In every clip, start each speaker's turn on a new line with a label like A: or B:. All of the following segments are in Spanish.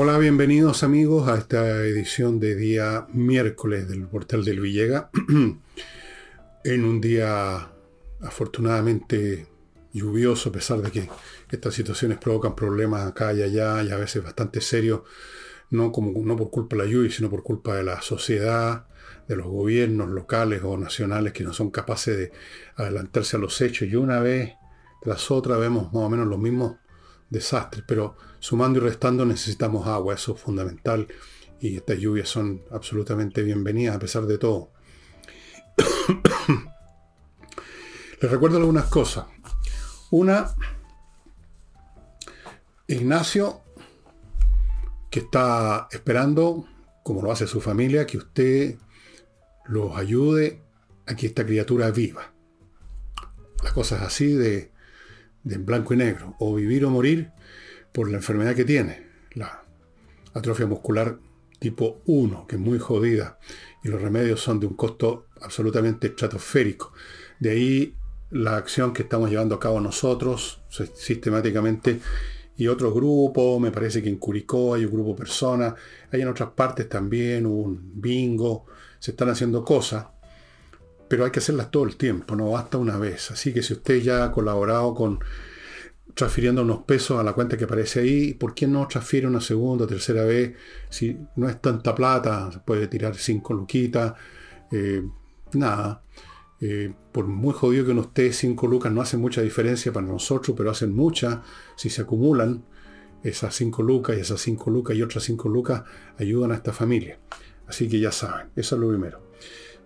A: Hola, bienvenidos amigos a esta edición de día miércoles del portal del Villega. en un día afortunadamente lluvioso, a pesar de que estas situaciones provocan problemas acá y allá y a veces bastante serios, no, como, no por culpa de la lluvia, sino por culpa de la sociedad, de los gobiernos locales o nacionales que no son capaces de adelantarse a los hechos. Y una vez tras otra vemos más o menos los mismos desastres, pero sumando y restando necesitamos agua, eso es fundamental. Y estas lluvias son absolutamente bienvenidas a pesar de todo. Les recuerdo algunas cosas. Una, Ignacio, que está esperando, como lo hace su familia, que usted los ayude a que esta criatura viva. La cosa es así de, de blanco y negro. O vivir o morir por la enfermedad que tiene. La atrofia muscular tipo 1, que es muy jodida. Y los remedios son de un costo absolutamente estratosférico. De ahí la acción que estamos llevando a cabo nosotros sistemáticamente y otros grupos, me parece que en Curicó hay un grupo de personas, hay en otras partes también un bingo, se están haciendo cosas, pero hay que hacerlas todo el tiempo, no basta una vez. Así que si usted ya ha colaborado con transfiriendo unos pesos a la cuenta que aparece ahí, ¿por qué no transfiere una segunda tercera vez? Si no es tanta plata, se puede tirar cinco luquitas, eh, nada. Eh, por muy jodido que no esté, 5 lucas no hace mucha diferencia para nosotros, pero hacen mucha si se acumulan. Esas 5 lucas y esas 5 lucas y otras 5 lucas ayudan a esta familia. Así que ya saben, eso es lo primero.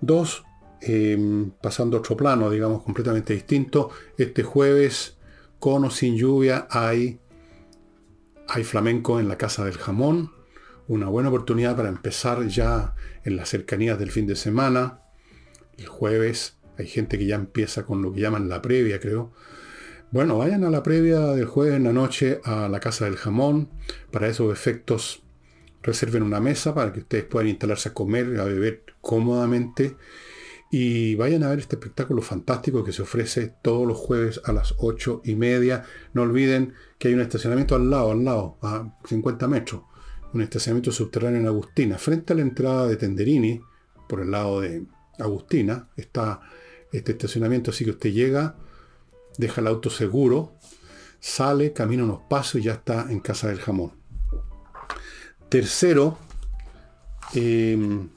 A: Dos, em, pasando a otro plano, digamos, completamente distinto. Este jueves, con o sin lluvia, hay, hay flamenco en la Casa del Jamón. Una buena oportunidad para empezar ya en las cercanías del fin de semana. El jueves hay gente que ya empieza con lo que llaman la previa, creo. Bueno, vayan a la previa del jueves en la noche a la Casa del Jamón. Para esos efectos, reserven una mesa para que ustedes puedan instalarse a comer, a beber cómodamente. Y vayan a ver este espectáculo fantástico que se ofrece todos los jueves a las ocho y media. No olviden que hay un estacionamiento al lado, al lado, a 50 metros. Un estacionamiento subterráneo en Agustina, frente a la entrada de Tenderini, por el lado de Agustina, está este estacionamiento, así que usted llega, deja el auto seguro, sale, camina unos pasos y ya está en casa del jamón. Tercero, em,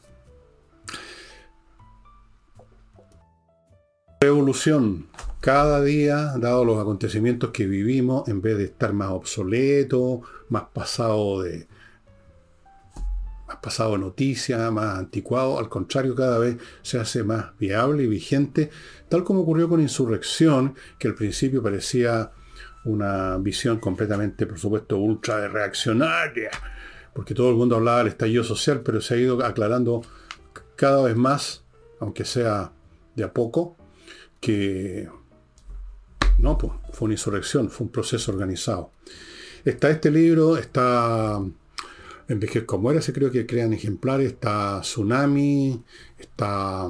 A: revolución. Cada día, dado los acontecimientos que vivimos, en vez de estar más obsoleto, más pasado de, más pasado de noticia, más anticuado, al contrario, cada vez se hace más viable y vigente, tal como ocurrió con Insurrección, que al principio parecía una visión completamente, por supuesto, ultra reaccionaria, porque todo el mundo hablaba del estallido social, pero se ha ido aclarando cada vez más, aunque sea de a poco, no, pues, fue una insurrección, fue un proceso organizado. Está este libro, está en Vejez como era, se creo que crean ejemplares, está Tsunami, está,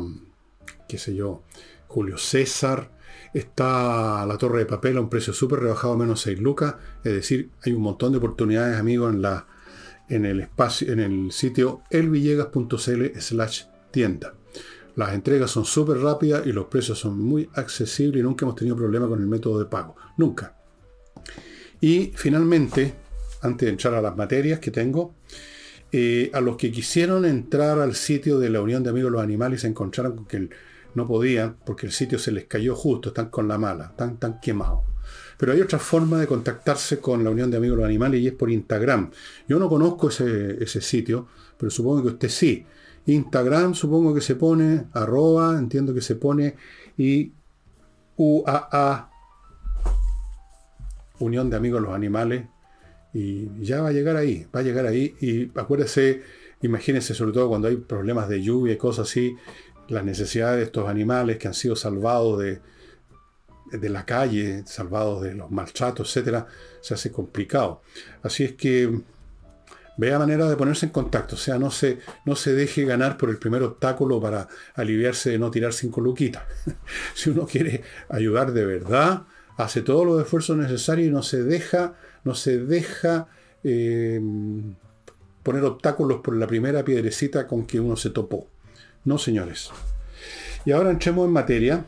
A: qué sé yo, Julio César, está la Torre de Papel a un precio súper rebajado, menos 6 lucas, es decir, hay un montón de oportunidades, amigos, en, la, en el espacio, en el sitio elvillegas.cl slash tienda. Las entregas son súper rápidas y los precios son muy accesibles y nunca hemos tenido problema con el método de pago. Nunca. Y finalmente, antes de entrar a las materias que tengo, eh, a los que quisieron entrar al sitio de la Unión de Amigos de los Animales se encontraron con que no podían porque el sitio se les cayó justo, están con la mala, están quemados. Pero hay otra forma de contactarse con la Unión de Amigos de los Animales y es por Instagram. Yo no conozco ese sitio, pero supongo que usted sí. Instagram supongo que se pone arroba, entiendo que se pone y UAA, Unión de Amigos de los Animales, y ya va a llegar ahí, va a llegar ahí. Y acuérdese, imagínense sobre todo cuando hay problemas de lluvia y cosas así, las necesidades de estos animales que han sido salvados de, de la calle, salvados de los maltratos, etcétera, se hace complicado. Así es que vea manera de ponerse en contacto, o sea, no se, no se deje ganar por el primer obstáculo para aliviarse de no tirar cinco luquitas. si uno quiere ayudar de verdad, hace todos los esfuerzos necesarios y no se deja no se deja eh, poner obstáculos por la primera piedrecita con que uno se topó. No, señores. Y ahora entremos en materia.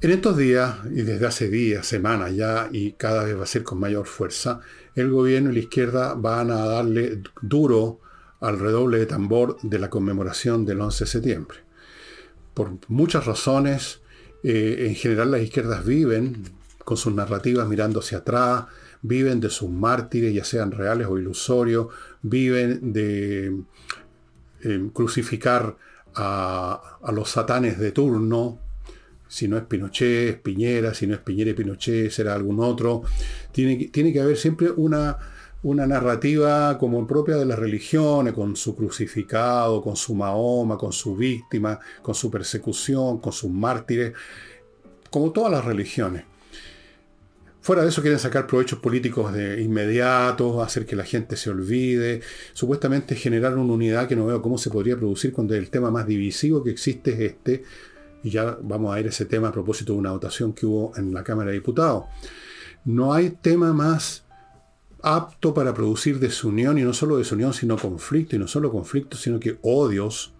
A: En estos días, y desde hace días, semanas ya, y cada vez va a ser con mayor fuerza, el gobierno y la izquierda van a darle duro al redoble de tambor de la conmemoración del 11 de septiembre. Por muchas razones, eh, en general las izquierdas viven con sus narrativas mirando hacia atrás, viven de sus mártires, ya sean reales o ilusorios, viven de eh, crucificar a, los satanes de turno, si no es Pinochet, es Piñera, si no es Piñera y Pinochet, será algún otro. Tiene, tiene que haber siempre una, una narrativa como propia de las religiones, con su crucificado, con su Mahoma, con su víctima, con su persecución, con sus mártires, como todas las religiones. Fuera de eso quieren sacar provechos políticos de inmediatos, hacer que la gente se olvide, supuestamente generar una unidad que no veo cómo se podría producir cuando el tema más divisivo que existe es este, y ya vamos a ir a ese tema a propósito de una votación que hubo en la Cámara de Diputados. No hay tema más apto para producir desunión, y no solo desunión, sino conflicto, y no solo conflicto, sino que odios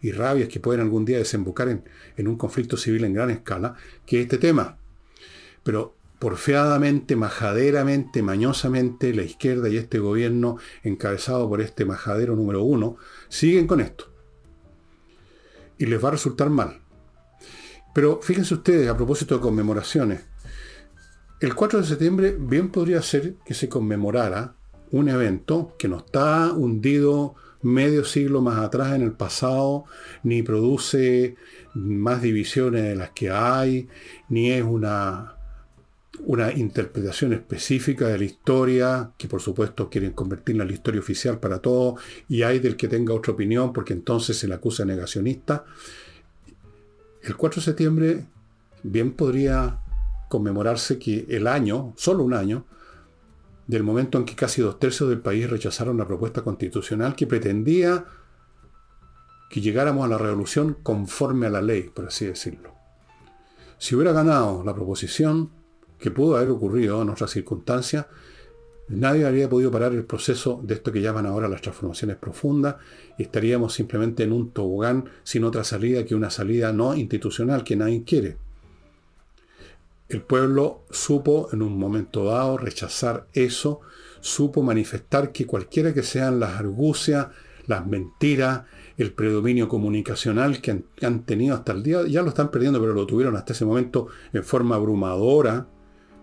A: y rabias que pueden algún día desembocar en, en un conflicto civil en gran escala, que este tema. Pero porfiadamente, majaderamente, mañosamente, la izquierda y este gobierno, encabezado por este majadero número uno, siguen con esto. Y les va a resultar mal. Pero fíjense ustedes, a propósito de conmemoraciones, el 4 de septiembre bien podría ser que se conmemorara un evento que no está hundido medio siglo más atrás en el pasado, ni produce más divisiones de las que hay, ni es una una interpretación específica de la historia, que por supuesto quieren convertirla en la historia oficial para todos, y hay del que tenga otra opinión, porque entonces se le acusa negacionista. El 4 de septiembre bien podría conmemorarse que el año, solo un año, del momento en que casi dos tercios del país rechazaron la propuesta constitucional que pretendía que llegáramos a la revolución conforme a la ley, por así decirlo. Si hubiera ganado la proposición, que pudo haber ocurrido en otras circunstancias, nadie habría podido parar el proceso de esto que llaman ahora las transformaciones profundas y estaríamos simplemente en un tobogán sin otra salida que una salida no institucional que nadie quiere. El pueblo supo en un momento dado rechazar eso, supo manifestar que cualquiera que sean las argucias, las mentiras, el predominio comunicacional que han, han, tenido hasta el día, ya lo están perdiendo, pero lo tuvieron hasta ese momento en forma abrumadora,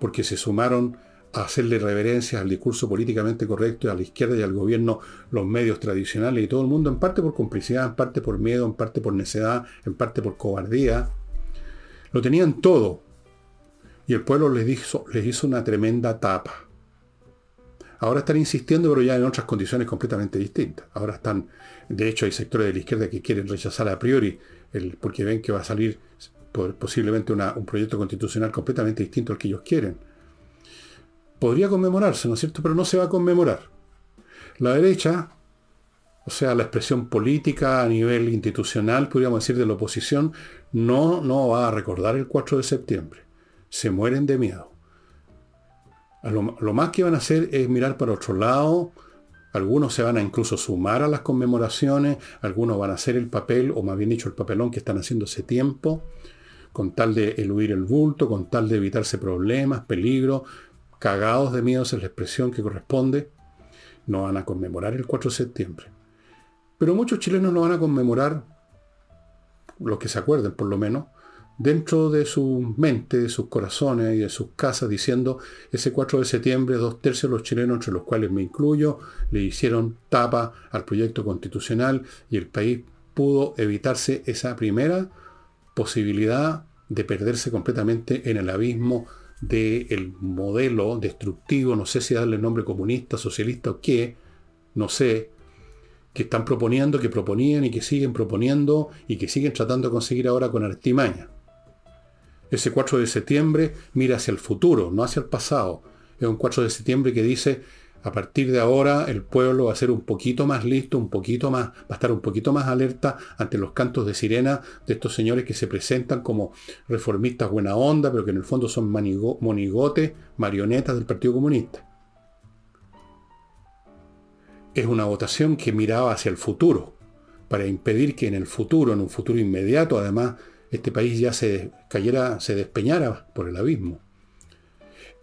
A: porque se sumaron a hacerle reverencias al discurso políticamente correcto y a la izquierda y al gobierno los medios tradicionales y todo el mundo, en parte por complicidad, en parte por miedo, en parte por necedad, en parte por cobardía. Lo tenían todo. Y el pueblo les hizo, les hizo una tremenda tapa. Ahora están insistiendo, pero ya en otras condiciones completamente distintas. Ahora están, de hecho, hay sectores de la izquierda que quieren rechazar a priori, el, porque ven que va a salir posiblemente un proyecto constitucional completamente distinto al que ellos quieren. Podría conmemorarse, ¿no es cierto? Pero no se va a conmemorar. La derecha, o sea, la expresión política a nivel institucional, podríamos decir, de la oposición, no, no va a recordar el 4 de septiembre. Se mueren de miedo. Lo, lo más que van a hacer es mirar para otro lado, algunos se van a incluso sumar a las conmemoraciones, algunos van a hacer el papel, o más bien dicho, el papelón que están haciendo hace tiempo con tal de eludir el bulto, con tal de evitarse problemas, peligros, cagados de miedo es la expresión que corresponde, no van a conmemorar el 4 de septiembre. Pero muchos chilenos lo van a conmemorar, los que se acuerden por lo menos, dentro de su mente, de sus corazones y de sus casas, diciendo, ese 4 de septiembre, dos tercios de los chilenos, entre los cuales me incluyo, le hicieron tapa al proyecto constitucional y el país pudo evitarse esa primera posibilidad de perderse completamente en el abismo del modelo destructivo, no sé si darle el nombre comunista, socialista o qué, no sé, que están proponiendo, que proponían y que siguen proponiendo y que siguen tratando de conseguir ahora con artimaña. Ese 4 de septiembre mira hacia el futuro, no hacia el pasado. Es un 4 de septiembre que dice, a partir de ahora el pueblo va a ser un poquito más listo, un poquito más, va a estar un poquito más alerta ante los cantos de sirena de estos señores que se presentan como reformistas buena onda, pero que en el fondo son monigotes, marionetas del Partido Comunista. es una votación que miraba hacia el futuro, para impedir que en el futuro, en un futuro inmediato, además, este país ya se cayera, se despeñara por el abismo.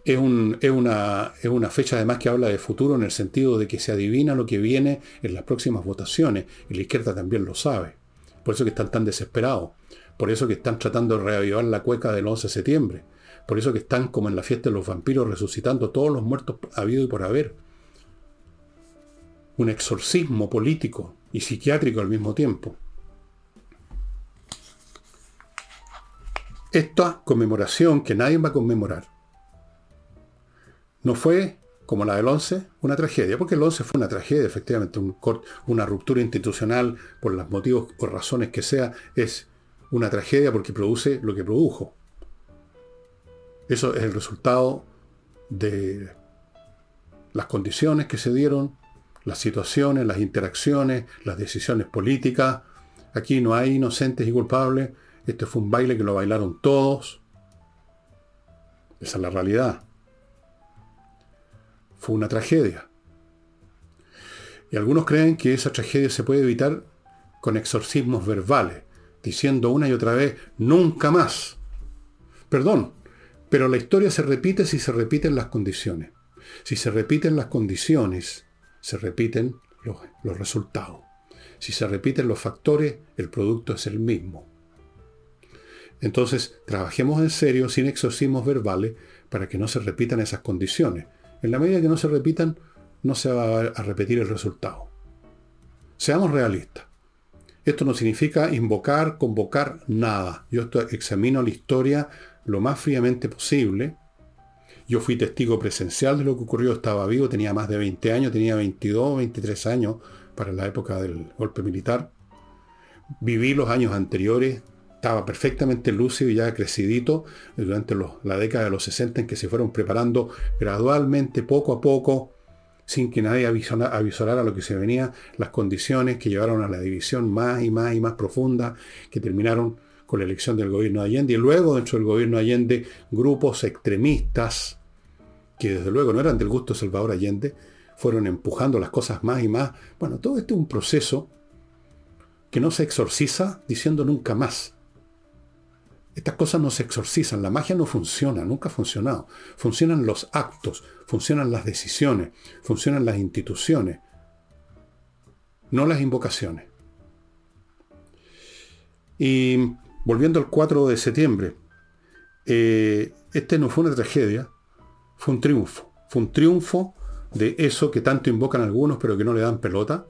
A: Es, una, es una fecha además que habla de futuro en el sentido de que se adivina lo que viene en las próximas votaciones, y la izquierda también lo sabe. Por eso que están tan desesperados. Por eso que están tratando de reavivar la cueca del 11 de septiembre. Por eso que están como en la fiesta de los vampiros resucitando todos los muertos habido y por haber. Un exorcismo político y psiquiátrico al mismo tiempo. Esta conmemoración que nadie va a conmemorar no fue como la del 11, una tragedia, porque el 11 fue una tragedia, efectivamente, una ruptura institucional por los motivos o razones que sea, es una tragedia porque produce lo que produjo. Eso es el resultado de las condiciones que se dieron, las situaciones, las interacciones, las decisiones políticas. Aquí no hay inocentes y culpables. Este fue un baile que lo bailaron todos. Esa es la realidad fue una tragedia. Y algunos creen que esa tragedia se puede evitar con exorcismos verbales, diciendo una y otra vez, nunca más. Perdón, pero la historia se repite si se repiten las condiciones. Si se repiten las condiciones, se repiten los, los resultados. Si se repiten los factores, el producto es el mismo. Entonces, trabajemos en serio, sin exorcismos verbales, para que no se repitan esas condiciones. En la medida que no se repitan, no se va a repetir el resultado. Seamos realistas. Esto no significa invocar, convocar nada. Yo examino la historia lo más fríamente posible. Yo fui testigo presencial de lo que ocurrió, estaba vivo, tenía más de 20 años, tenía 22, 23 años para la época del golpe militar. Viví los años anteriores, estaba perfectamente lúcido y ya crecidito durante la década de los 60 en que se fueron preparando gradualmente, poco a poco, sin que nadie avisara, a lo que se venía, las condiciones que llevaron a la división más y más y más profunda, que terminaron con la elección del gobierno de Allende. Y luego, dentro del gobierno de Allende, grupos extremistas, que desde luego no eran del gusto de Salvador Allende, fueron empujando las cosas más y más. Bueno, todo este es un proceso que no se exorciza diciendo nunca más. Estas cosas no se exorcizan, la magia no funciona, nunca ha funcionado. Funcionan los actos, funcionan las decisiones, funcionan las instituciones, no las invocaciones. Y volviendo al 4 de septiembre, eh, este no fue una tragedia, fue un triunfo. Fue un triunfo de eso que tanto invocan algunos pero que no le dan pelota,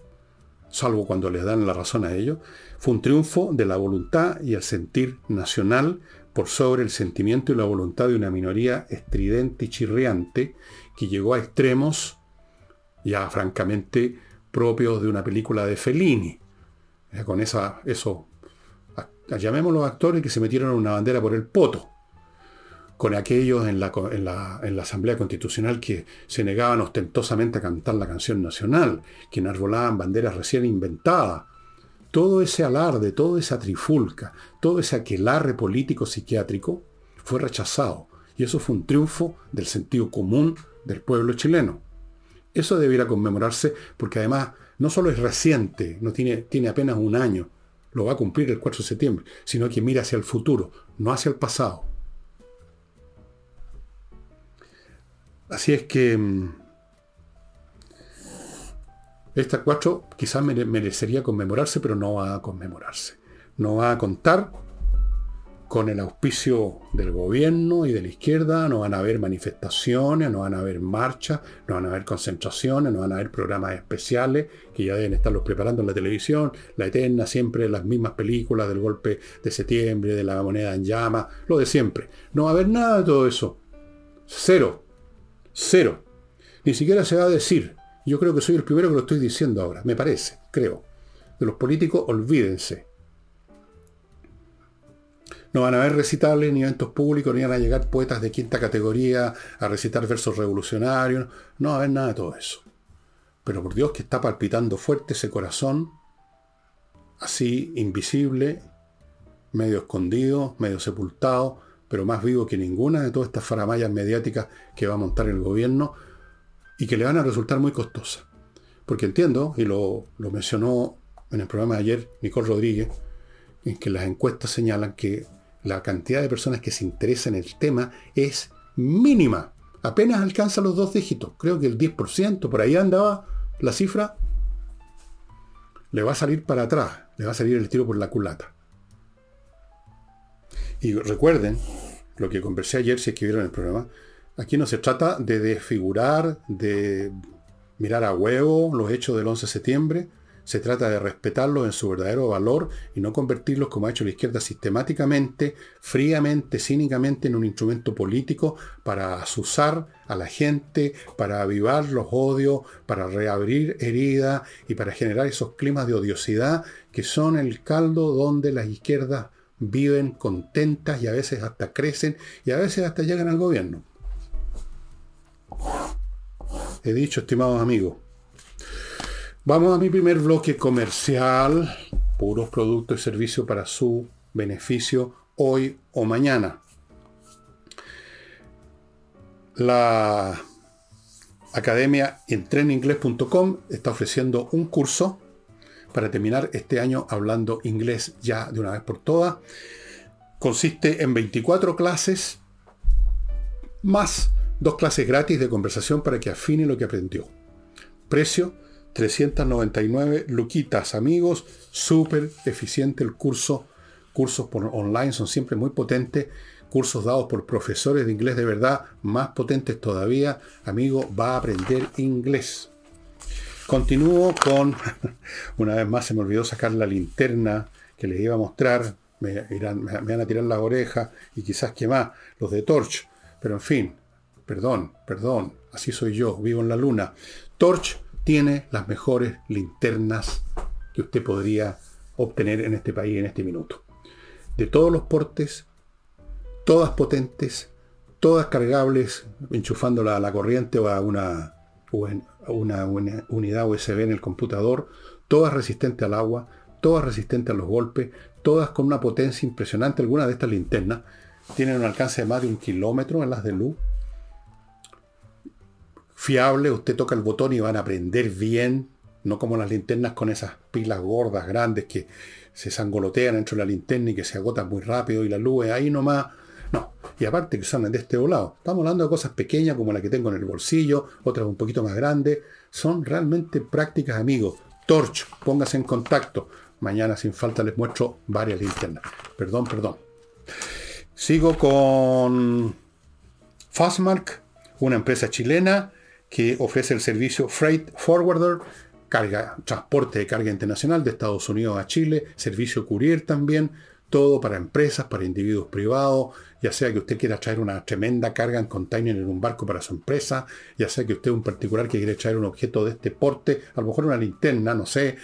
A: salvo cuando les dan la razón a ellos, fue un triunfo de la voluntad y el sentir nacional por sobre el sentimiento y la voluntad de una minoría estridente y chirriante que llegó a extremos ya francamente propios de una película de Fellini. Con esa, eso, llamémoslo actores que se metieron una bandera por el poto con aquellos en la, en, la, Asamblea Constitucional que se negaban ostentosamente a cantar la canción nacional, que enarbolaban banderas recién inventadas. Todo ese alarde, toda esa trifulca, todo ese aquelarre político psiquiátrico fue rechazado. Y eso fue un triunfo del sentido común del pueblo chileno. Eso debiera conmemorarse porque además no solo es reciente, no tiene, tiene apenas un año, lo va a cumplir el 4 de septiembre, sino que mira hacia el futuro, no hacia el pasado. Así es que mm, esta 4 quizás merecería conmemorarse, pero no va a conmemorarse. No va a contar con el auspicio del gobierno y de la izquierda, no van a haber manifestaciones, no van a haber marchas, no van a haber concentraciones, no van a haber programas especiales que ya deben estarlos preparando en la televisión, la eterna, siempre las mismas películas del golpe de septiembre, de la moneda en llama, lo de siempre. No va a haber nada de todo eso. Cero. Cero. Ni siquiera se va a decir. Yo creo que soy el primero que lo estoy diciendo ahora. Me parece, creo. De los políticos, olvídense. No van a haber recitales ni eventos públicos, ni van a llegar poetas de quinta categoría a recitar versos revolucionarios. No va a haber nada de todo eso. Pero por Dios que está palpitando fuerte ese corazón, así invisible, medio escondido, medio sepultado, pero más vivo que ninguna de todas estas faramayas mediáticas que va a montar el gobierno y que le van a resultar muy costosas. Porque entiendo, y lo, lo mencionó en el programa de ayer Nicole Rodríguez, en que las encuestas señalan que la cantidad de personas que se interesan en el tema es mínima. Apenas alcanza los dos dígitos. Creo que el 10%, por ahí andaba la cifra. Le va a salir para atrás. Le va a salir el tiro por la culata. Y recuerden lo que conversé ayer, si es que vieron el programa. Aquí no se trata de desfigurar, de mirar a huevo los hechos del 11 de septiembre se trata de respetarlos en su verdadero valor y no convertirlos, como ha hecho la izquierda sistemáticamente, fríamente, cínicamente, en un instrumento político para asusar a la gente, para avivar los odios, para reabrir heridas y para generar esos climas de odiosidad que son el caldo donde las izquierdas viven contentas y a veces hasta crecen y a veces hasta llegan al gobierno. He dicho, estimados amigos, Vamos a mi primer bloque comercial, puros productos y servicios para su beneficio hoy o mañana. La Academia entreninglés.com está ofreciendo un curso para terminar este año hablando inglés ya de una vez por todas. Consiste en 24 clases más dos clases gratis de conversación para que afine lo que aprendió. Precio 399 luquitas, amigos, súper eficiente el curso. Cursos por online son siempre muy potentes. Cursos dados por profesores de inglés de verdad, más potentes todavía. Amigo, va a aprender inglés. Continúo con, una vez más se me olvidó sacar la linterna que les iba a mostrar. Me, van a tirar las orejas y quizás que más, los de Torch. Pero en fin, perdón, perdón, así soy yo, vivo en la luna. Torch tiene las mejores linternas que usted podría obtener en este país en este minuto. De todos los portes, todas potentes, todas cargables, enchufándola a la corriente o a una, una, unidad USB en el computador, todas resistentes al agua, todas resistentes a los golpes, todas con una potencia impresionante. Algunas de estas linternas tienen un alcance de más de un kilómetro en las de luz fiable, usted toca el botón y van a prender bien, no como las linternas con esas pilas gordas, grandes, que se sangolotean dentro de la linterna y que se agotan muy rápido y la luz es ahí nomás. No, y aparte que son de este volado. Estamos hablando de cosas pequeñas como la que tengo en el bolsillo, otras un poquito más grandes. Son realmente prácticas, amigos. Torch, póngase en contacto. Mañana sin falta les muestro varias linternas. Perdón, perdón. Sigo con Fastmark, una empresa chilena que ofrece el servicio Freight Forwarder, carga, transporte de carga internacional de Estados Unidos a Chile, servicio courier también, todo para empresas, para individuos privados, ya sea que usted quiera traer una tremenda carga en container en un barco para su empresa, ya sea que usted un particular que quiere traer un objeto de este porte, a lo mejor una linterna, no sé,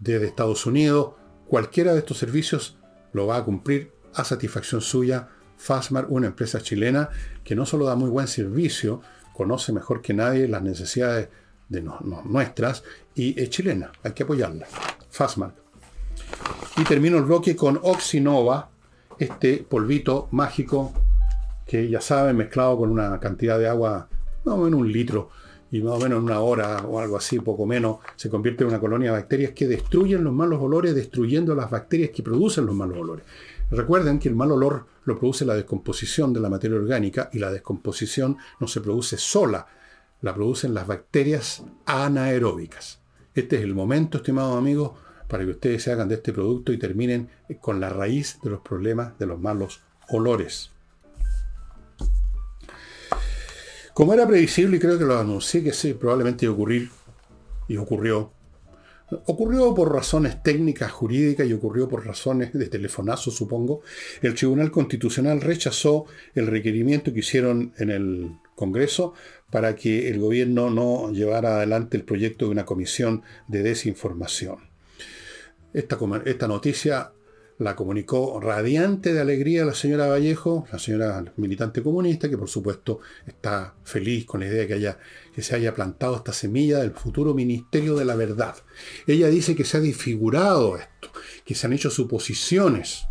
A: desde Estados Unidos, cualquiera de estos servicios lo va a cumplir a satisfacción suya. Fasmar, una empresa chilena que no solo da muy buen servicio, conoce mejor que nadie las necesidades de nuestras y es chilena, hay que apoyarla. Fastmark. Y termino el bloque con Oxinova, este polvito mágico que ya saben, mezclado con una cantidad de agua, más o menos un litro, y más o menos en una hora o algo así, poco menos, se convierte en una colonia de bacterias que destruyen los malos olores, destruyendo las bacterias que producen los malos olores. Recuerden que el mal olor lo produce la descomposición de la materia orgánica y la descomposición no se produce sola, la producen las bacterias anaeróbicas. Este es el momento, estimados amigos, para que ustedes se hagan de este producto y terminen con la raíz de los problemas de los malos olores. Como era previsible y creo que lo anuncié que sí, probablemente iba a ocurrir, y ocurrió, Ocurrió por razones técnicas, jurídicas y ocurrió por razones de telefonazo, supongo. El Tribunal Constitucional rechazó el requerimiento que hicieron en el Congreso para que el gobierno no llevara adelante el proyecto de una comisión de desinformación. Esta, noticia la comunicó radiante de alegría la señora Vallejo, la señora militante comunista, que por supuesto está feliz con la idea de que, haya, que se haya plantado esta semilla del futuro Ministerio de la Verdad. Ella dice que se ha disfigurado esto, que se han hecho suposiciones.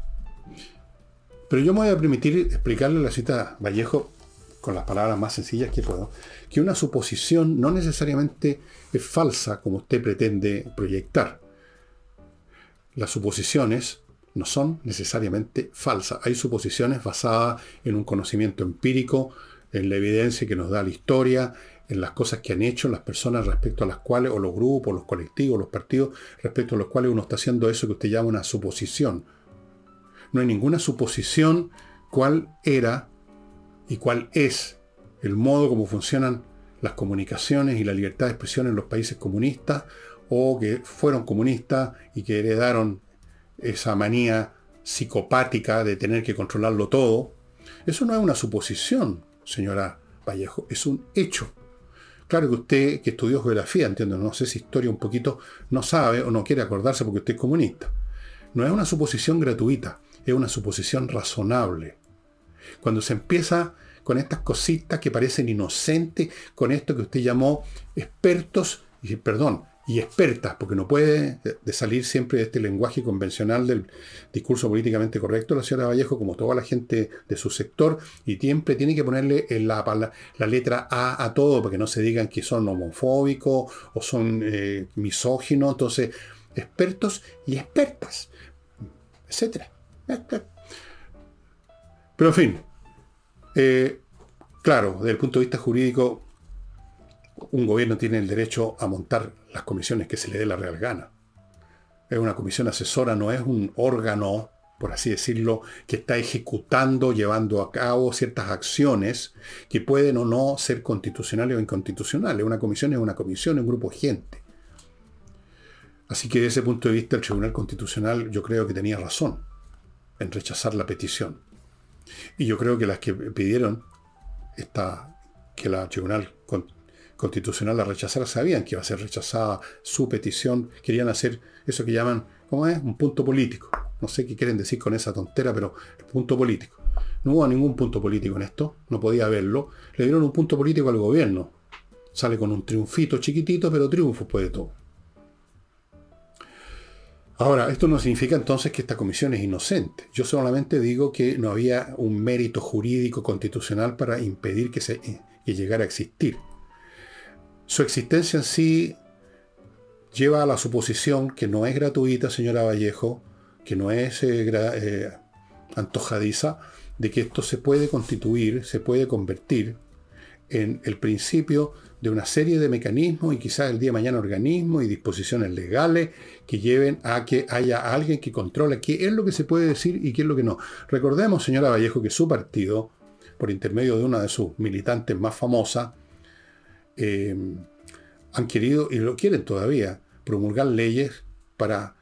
A: Pero yo me voy a permitir explicarle a la cita Vallejo con las palabras más sencillas que puedo, que una suposición no necesariamente es falsa como usted pretende proyectar. Las suposiciones no son necesariamente falsas. Hay suposiciones basadas en un conocimiento empírico, en la evidencia que nos da la historia, en las cosas que han hecho las personas respecto a las cuales, o los grupos, los colectivos, los partidos, respecto a los cuales uno está haciendo eso que usted llama una suposición. No hay ninguna suposición cuál era y cuál es el modo como funcionan las comunicaciones y la libertad de expresión en los países comunistas o que fueron comunistas y que heredaron esa manía psicopática de tener que controlarlo todo. Eso no es una suposición, señora Vallejo, es un hecho. Claro que usted, que estudió geografía, entiendo, no sé si historia un poquito, no sabe o no quiere acordarse porque usted es comunista. No es una suposición gratuita, es una suposición razonable. Cuando se empieza con estas cositas que parecen inocentes, con esto que usted llamó expertos, y perdón, y expertas, porque no puede de salir siempre de este lenguaje convencional del discurso políticamente correcto la señora Vallejo, como toda la gente de su sector, y siempre tiene que ponerle la, la, letra A a todo, para que no se digan que son homofóbicos o son eh, misóginos, entonces, expertos y expertas, etc. Pero en fin, eh, claro, desde el punto de vista jurídico, un gobierno tiene el derecho a montar las comisiones que se le dé la real gana. Es una comisión asesora, no es un órgano, por así decirlo, que está ejecutando, llevando a cabo ciertas acciones que pueden o no ser constitucionales o inconstitucionales. Una comisión es una comisión, es un grupo de gente. Así que desde ese punto de vista el Tribunal Constitucional yo creo que tenía razón en rechazar la petición. Y yo creo que las que pidieron que la Tribunal Constitucional la rechazara sabían que iba a ser rechazada su petición, querían hacer eso que llaman, ¿cómo es? Un punto político. No sé qué quieren decir con esa tontera, pero punto político. No hubo ningún punto político en esto, no podía haberlo. Le dieron un punto político al gobierno. Sale con un triunfito chiquitito, pero triunfo puede todo. Ahora, esto no significa entonces que esta comisión es inocente. Yo solamente digo que no había un mérito jurídico constitucional para impedir que, se, que llegara a existir. Su existencia en sí lleva a la suposición que no es gratuita, señora Vallejo, que no es eh, eh, antojadiza, de que esto se puede constituir, se puede convertir en el principio de una serie de mecanismos y quizás el día de mañana organismos y disposiciones legales que lleven a que haya alguien que controle qué es lo que se puede decir y qué es lo que no. Recordemos, señora Vallejo, que su partido, por intermedio de una de sus militantes más famosas, eh, han querido, y lo quieren todavía, promulgar leyes para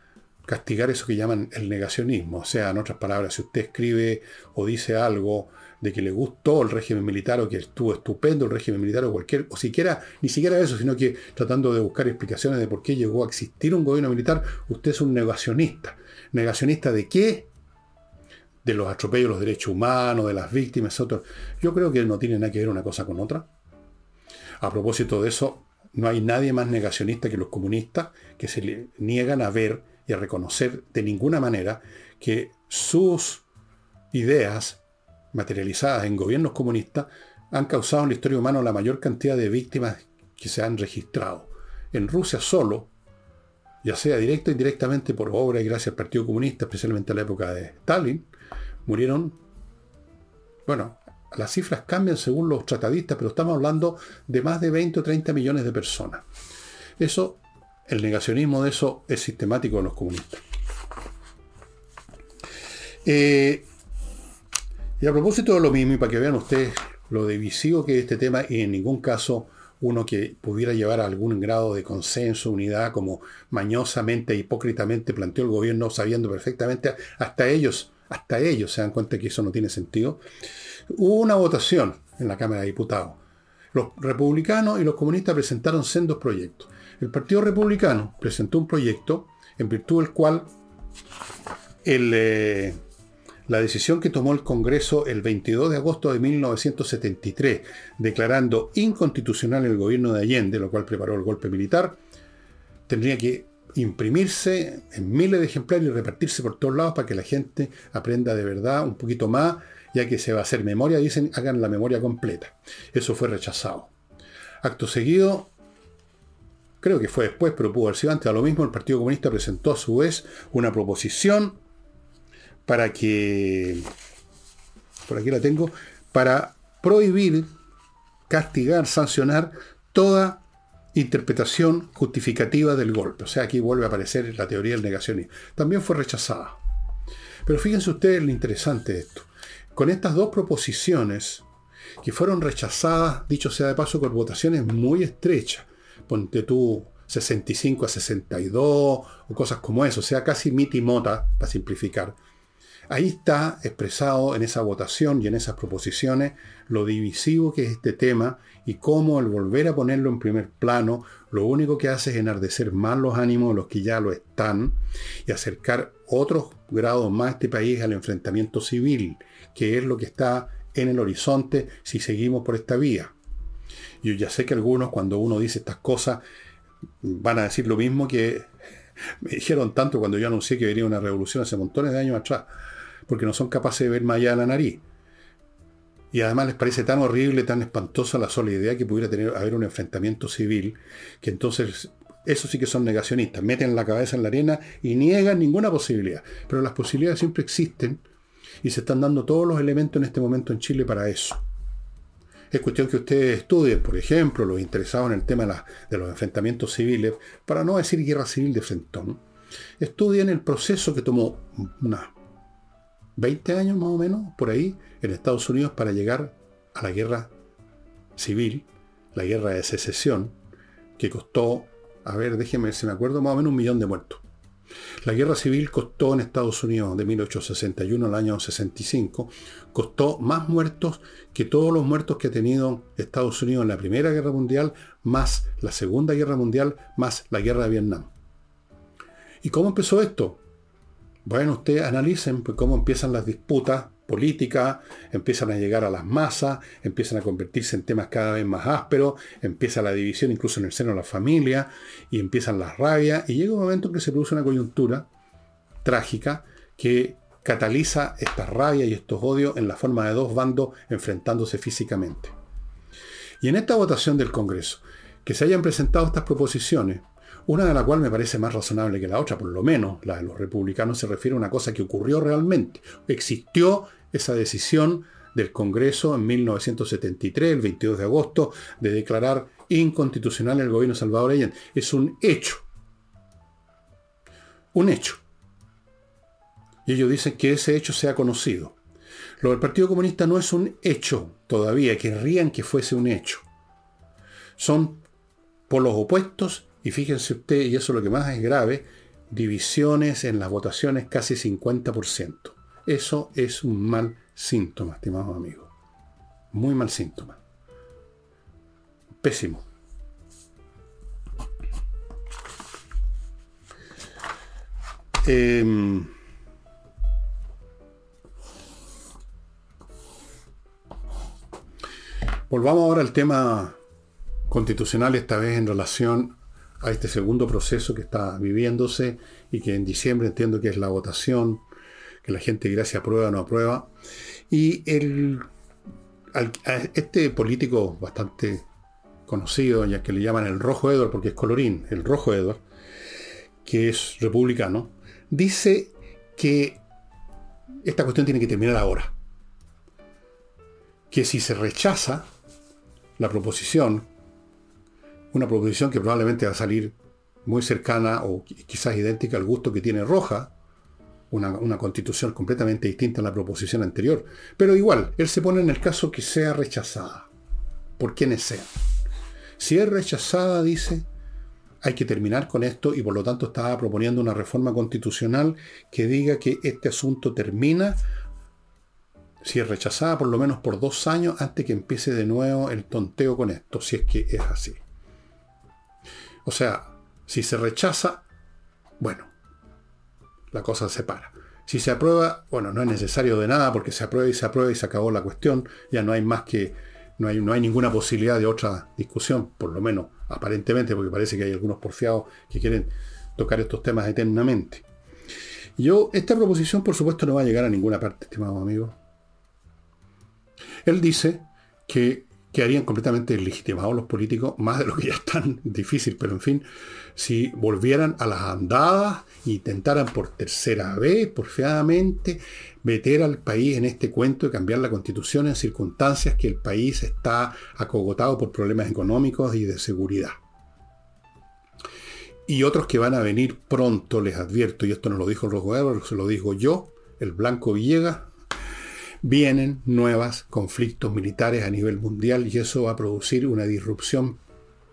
A: castigar eso que llaman el negacionismo. O sea, en otras palabras, si usted escribe o dice algo de que le gustó el régimen militar o que estuvo estupendo el régimen militar o cualquier, o siquiera, ni siquiera eso, sino que tratando de buscar explicaciones de por qué llegó a existir un gobierno militar, usted es un negacionista. ¿Negacionista de qué? De los atropellos los derechos humanos, de las víctimas, otros. Yo creo que no tiene nada que ver una cosa con otra. A propósito de eso, no hay nadie más negacionista que los comunistas que se niegan a ver y a reconocer de ninguna manera que sus ideas materializadas en gobiernos comunistas han causado en la historia humana la mayor cantidad de víctimas que se han registrado. En Rusia solo, ya sea directa o indirectamente por obra y gracias al Partido Comunista, especialmente en la época de Stalin, murieron, bueno, las cifras cambian según los tratadistas, pero estamos hablando de más de 20 o 30 millones de personas. Eso, el negacionismo de eso es sistemático en los comunistas. Eh, y a propósito de lo mismo, y para que vean ustedes lo divisivo que es este tema, y en ningún caso uno que pudiera llevar a algún grado de consenso, unidad, como mañosamente e hipócritamente planteó el gobierno, sabiendo perfectamente, hasta ellos, hasta ellos se dan cuenta que eso no tiene sentido. Hubo una votación en la Cámara de Diputados. Los republicanos y los comunistas presentaron sendos proyectos. El Partido Republicano presentó un proyecto en virtud del cual eh, la decisión que tomó el Congreso el 22 de agosto de 1973, declarando inconstitucional el gobierno de Allende, lo cual preparó el golpe militar, tendría que imprimirse en miles de ejemplares y repartirse por todos lados para que la gente aprenda de verdad un poquito más ya que se va a hacer memoria, dicen, hagan la memoria completa. Eso fue rechazado. Acto seguido, creo que fue después, pero pudo haber sido antes, a lo mismo, el Partido Comunista presentó a su vez una proposición para que, por aquí la tengo, para prohibir, castigar, sancionar toda interpretación justificativa del golpe. O sea, aquí vuelve a aparecer la teoría del negacionismo. También fue rechazada. Pero fíjense ustedes lo interesante de esto. Con estas dos proposiciones, que fueron rechazadas, dicho sea de paso, con votaciones muy estrechas, ponte tú 65 a 62 o cosas como eso, o sea, casi miti mota, para simplificar. Ahí está expresado en esa votación y en esas proposiciones lo divisivo que es este tema y cómo el volver a ponerlo en primer plano lo único que hace es enardecer más los ánimos de los que ya lo están y acercar otros grados más a este país al enfrentamiento civil, que es lo que está en el horizonte si seguimos por esta vía. Yo ya sé que algunos cuando uno dice estas cosas van a decir lo mismo que me dijeron tanto cuando yo anuncié que venía una revolución hace montones de años atrás, porque no son capaces de ver más allá de la nariz. Y además les parece tan horrible, tan espantosa la sola idea que pudiera tener, haber un enfrentamiento civil, que entonces eso sí que son negacionistas, meten la cabeza en la arena y niegan ninguna posibilidad. Pero las posibilidades siempre existen y se están dando todos los elementos en este momento en Chile para eso. Es cuestión que ustedes estudien, por ejemplo, los interesados en el tema de, los enfrentamientos civiles, para no decir guerra civil de frentón, estudien el proceso que tomó unos 20 años más o menos, por ahí, en Estados Unidos para llegar a la guerra civil, la guerra de secesión, que costó, a ver, déjenme si me acuerdo, más o menos un millón de muertos. La guerra civil costó en Estados Unidos de 1861 al año 65, costó más muertos que todos los muertos que ha tenido Estados Unidos en la Primera Guerra Mundial, más la Segunda Guerra Mundial, más la Guerra de Vietnam. ¿Y cómo empezó esto? Bueno, ustedes analicen pues, cómo empiezan las disputas política, empiezan a llegar a las masas, empiezan a convertirse en temas cada vez más ásperos, empieza la división incluso en el seno de la familia, y empiezan las rabias, y llega un momento en que se produce una coyuntura trágica que cataliza esta rabia y estos odios en la forma de dos bandos enfrentándose físicamente. Y en esta votación del Congreso, que se hayan presentado estas proposiciones, una de las cuales me parece más razonable que la otra, por lo menos la de los republicanos se refiere a una cosa que ocurrió realmente. Existió esa decisión del Congreso en 1973, el 22 de agosto, de declarar inconstitucional el gobierno salvadoreño. Es un hecho. Un hecho. Y ellos dicen que ese hecho sea conocido. Lo del Partido Comunista no es un hecho todavía, querrían que fuese un hecho. Son por los opuestos y fíjense usted, y eso es lo que más es grave, divisiones en las votaciones casi 50%. Eso es un mal síntoma, estimado amigo. Muy mal síntoma. Pésimo. Em, volvamos ahora al tema constitucional, esta vez en relación a este segundo proceso que está viviéndose y que en diciembre entiendo que es la votación, que la gente dirá si aprueba o no aprueba. Y el, este político bastante conocido, ya que le llaman el Rojo Edward, porque es colorín, el Rojo Edward, que es republicano, dice que esta cuestión tiene que terminar ahora. Que si se rechaza la proposición una proposición que probablemente va a salir muy cercana o quizás idéntica al gusto que tiene Roja, una, constitución completamente distinta a la proposición anterior. Pero igual, él se pone en el caso que sea rechazada, por quienes sean. Si es rechazada, dice, hay que terminar con esto y por lo tanto estaba proponiendo una reforma constitucional que diga que este asunto termina, si es rechazada, por lo menos por dos años antes que empiece de nuevo el tonteo con esto, si es que es así. O sea, si se rechaza, bueno, la cosa se para. Si se aprueba, bueno, no es necesario de nada porque se aprueba y se aprueba y se acabó la cuestión. Ya no hay más que, no hay, no hay ninguna posibilidad de otra discusión, por lo menos aparentemente, porque parece que hay algunos porfiados que quieren tocar estos temas eternamente. Yo, esta proposición, por supuesto, no va a llegar a ninguna parte, estimado amigo. Él dice que quedarían completamente legitimados los políticos, más de lo que ya es tan difícil, pero en fin, si volvieran a las andadas intentaran por tercera vez, porfiadamente, meter al país en este cuento y cambiar la constitución en circunstancias que el país está acogotado por problemas económicos y de seguridad. Y otros que van a venir pronto, les advierto, y esto no lo dijo el Rojo se lo digo yo, el Blanco Villegas, vienen nuevos conflictos militares a nivel mundial y eso va a producir una disrupción,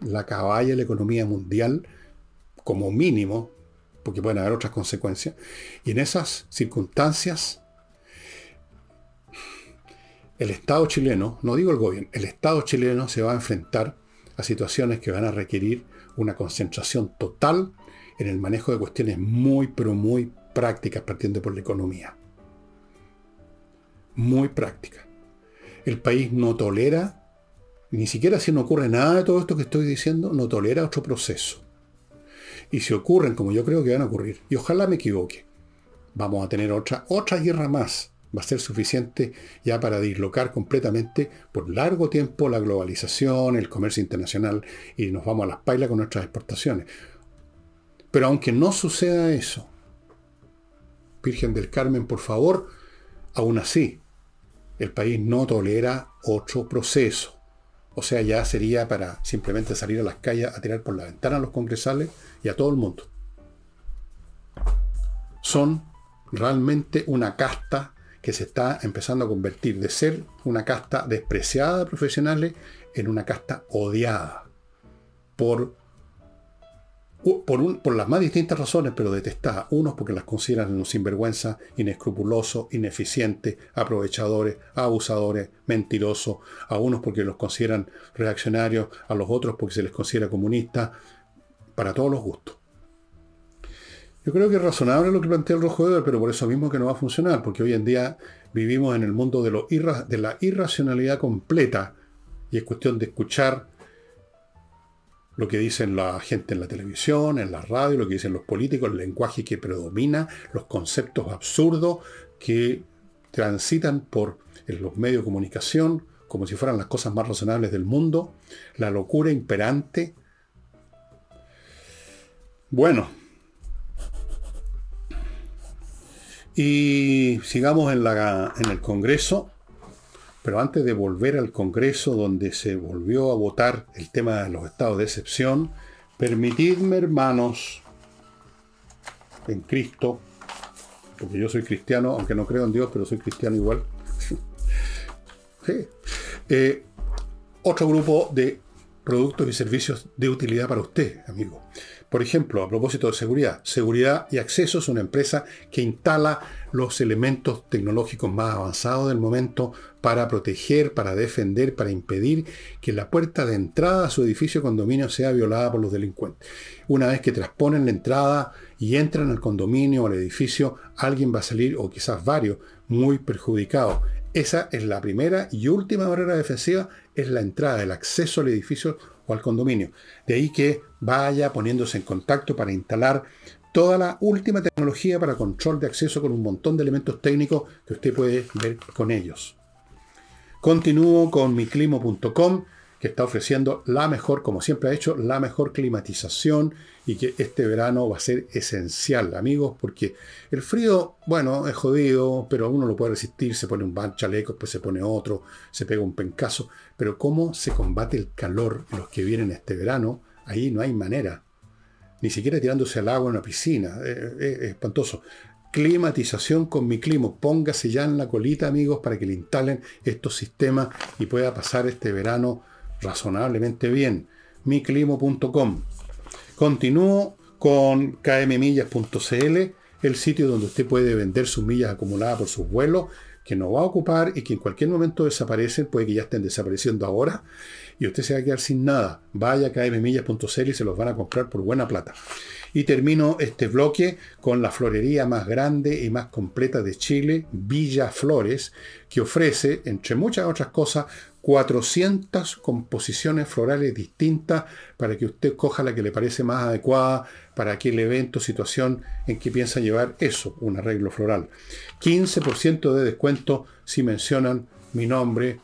A: la caballa la economía mundial, como mínimo, porque pueden haber otras consecuencias. Y en esas circunstancias, el Estado chileno, no digo el gobierno, el Estado chileno se va a enfrentar a situaciones que van a requerir una concentración total en el manejo de cuestiones muy, pero muy prácticas, partiendo por la economía muy práctica. El país no tolera, ni siquiera si no ocurre nada de todo esto que estoy diciendo, no tolera otro proceso. Y si ocurren, como yo creo que van a ocurrir, y ojalá me equivoque, vamos a tener otra, otra guerra más. Va a ser suficiente ya para dislocar completamente por largo tiempo la globalización, el comercio internacional y nos vamos a las pailas con nuestras exportaciones. Pero aunque no suceda eso, Virgen del Carmen, por favor, aún así, el país no tolera otro proceso. O sea, ya sería para simplemente salir a las calles a tirar por la ventana a los congresales y a todo el mundo. Son realmente una casta que se está empezando a convertir de ser una casta despreciada de profesionales en una casta odiada por por, las más distintas razones, pero detestadas. Unos porque las consideran un sinvergüenza, inescrupuloso, ineficiente, aprovechadores, abusadores, mentirosos. A unos porque los consideran reaccionarios, a los otros porque se les considera comunistas, para todos los gustos. Yo creo que es razonable lo que plantea el Rojo Eber, pero por eso mismo que no va a funcionar, porque hoy en día vivimos en el mundo de, de la irracionalidad completa y es cuestión de escuchar lo que dicen la gente en la televisión, en la radio, lo que dicen los políticos, el lenguaje que predomina, los conceptos absurdos que transitan por los medios de comunicación como si fueran las cosas más razonables del mundo, la locura imperante. Bueno, y sigamos en, la, en el Congreso. Pero antes de volver al Congreso, donde se volvió a votar el tema de los estados de excepción, permitidme, hermanos, en Cristo, porque yo soy cristiano, aunque no creo en Dios, pero soy cristiano igual. Eh, otro grupo de productos y servicios de utilidad para usted, amigo. Por ejemplo, a propósito de seguridad, Seguridad y Acceso es una empresa que instala los elementos tecnológicos más avanzados del momento para proteger, para defender, para impedir que la puerta de entrada a su edificio condominio sea violada por los delincuentes. Una vez que transponen la entrada y entran al condominio o al edificio, alguien va a salir, o quizás varios, muy perjudicado. Esa es la primera y última barrera defensiva, es la entrada, el acceso al edificio o al condominio. De ahí que vaya poniéndose en contacto para instalar toda la última tecnología para control de acceso con un montón de elementos técnicos que usted puede ver con ellos. Continúo con miclimo.com que está ofreciendo la mejor, como siempre ha hecho, la mejor climatización y que este verano va a ser esencial, amigos, porque el frío, bueno, es jodido, pero uno lo puede resistir, se pone un chaleco, después se pone otro, se pega un pencazo, pero cómo se combate el calor en los que vienen este verano, ahí no hay manera. Ni siquiera tirándose al agua en una piscina, eh, eh, es espantoso. Climatización con mi clima. Póngase ya en la colita, amigos, para que le instalen estos sistemas y pueda pasar este verano razonablemente bien. miclimo.com. Continúo con kmmillas.cl, el sitio donde usted puede vender sus millas acumuladas por sus vuelos, que no va a ocupar y que en cualquier momento desaparecen, puede que ya estén desapareciendo ahora, y usted se va a quedar sin nada. Vaya a kmmillas.cl y se los van a comprar por buena plata. Y termino este bloque con la florería más grande y más completa de Chile, Villa Flores, que ofrece, entre muchas otras cosas, 400 composiciones florales distintas para que usted coja la que le parece más adecuada para aquel evento, situación en que piensa llevar eso, un arreglo floral. 15% de descuento si mencionan mi nombre,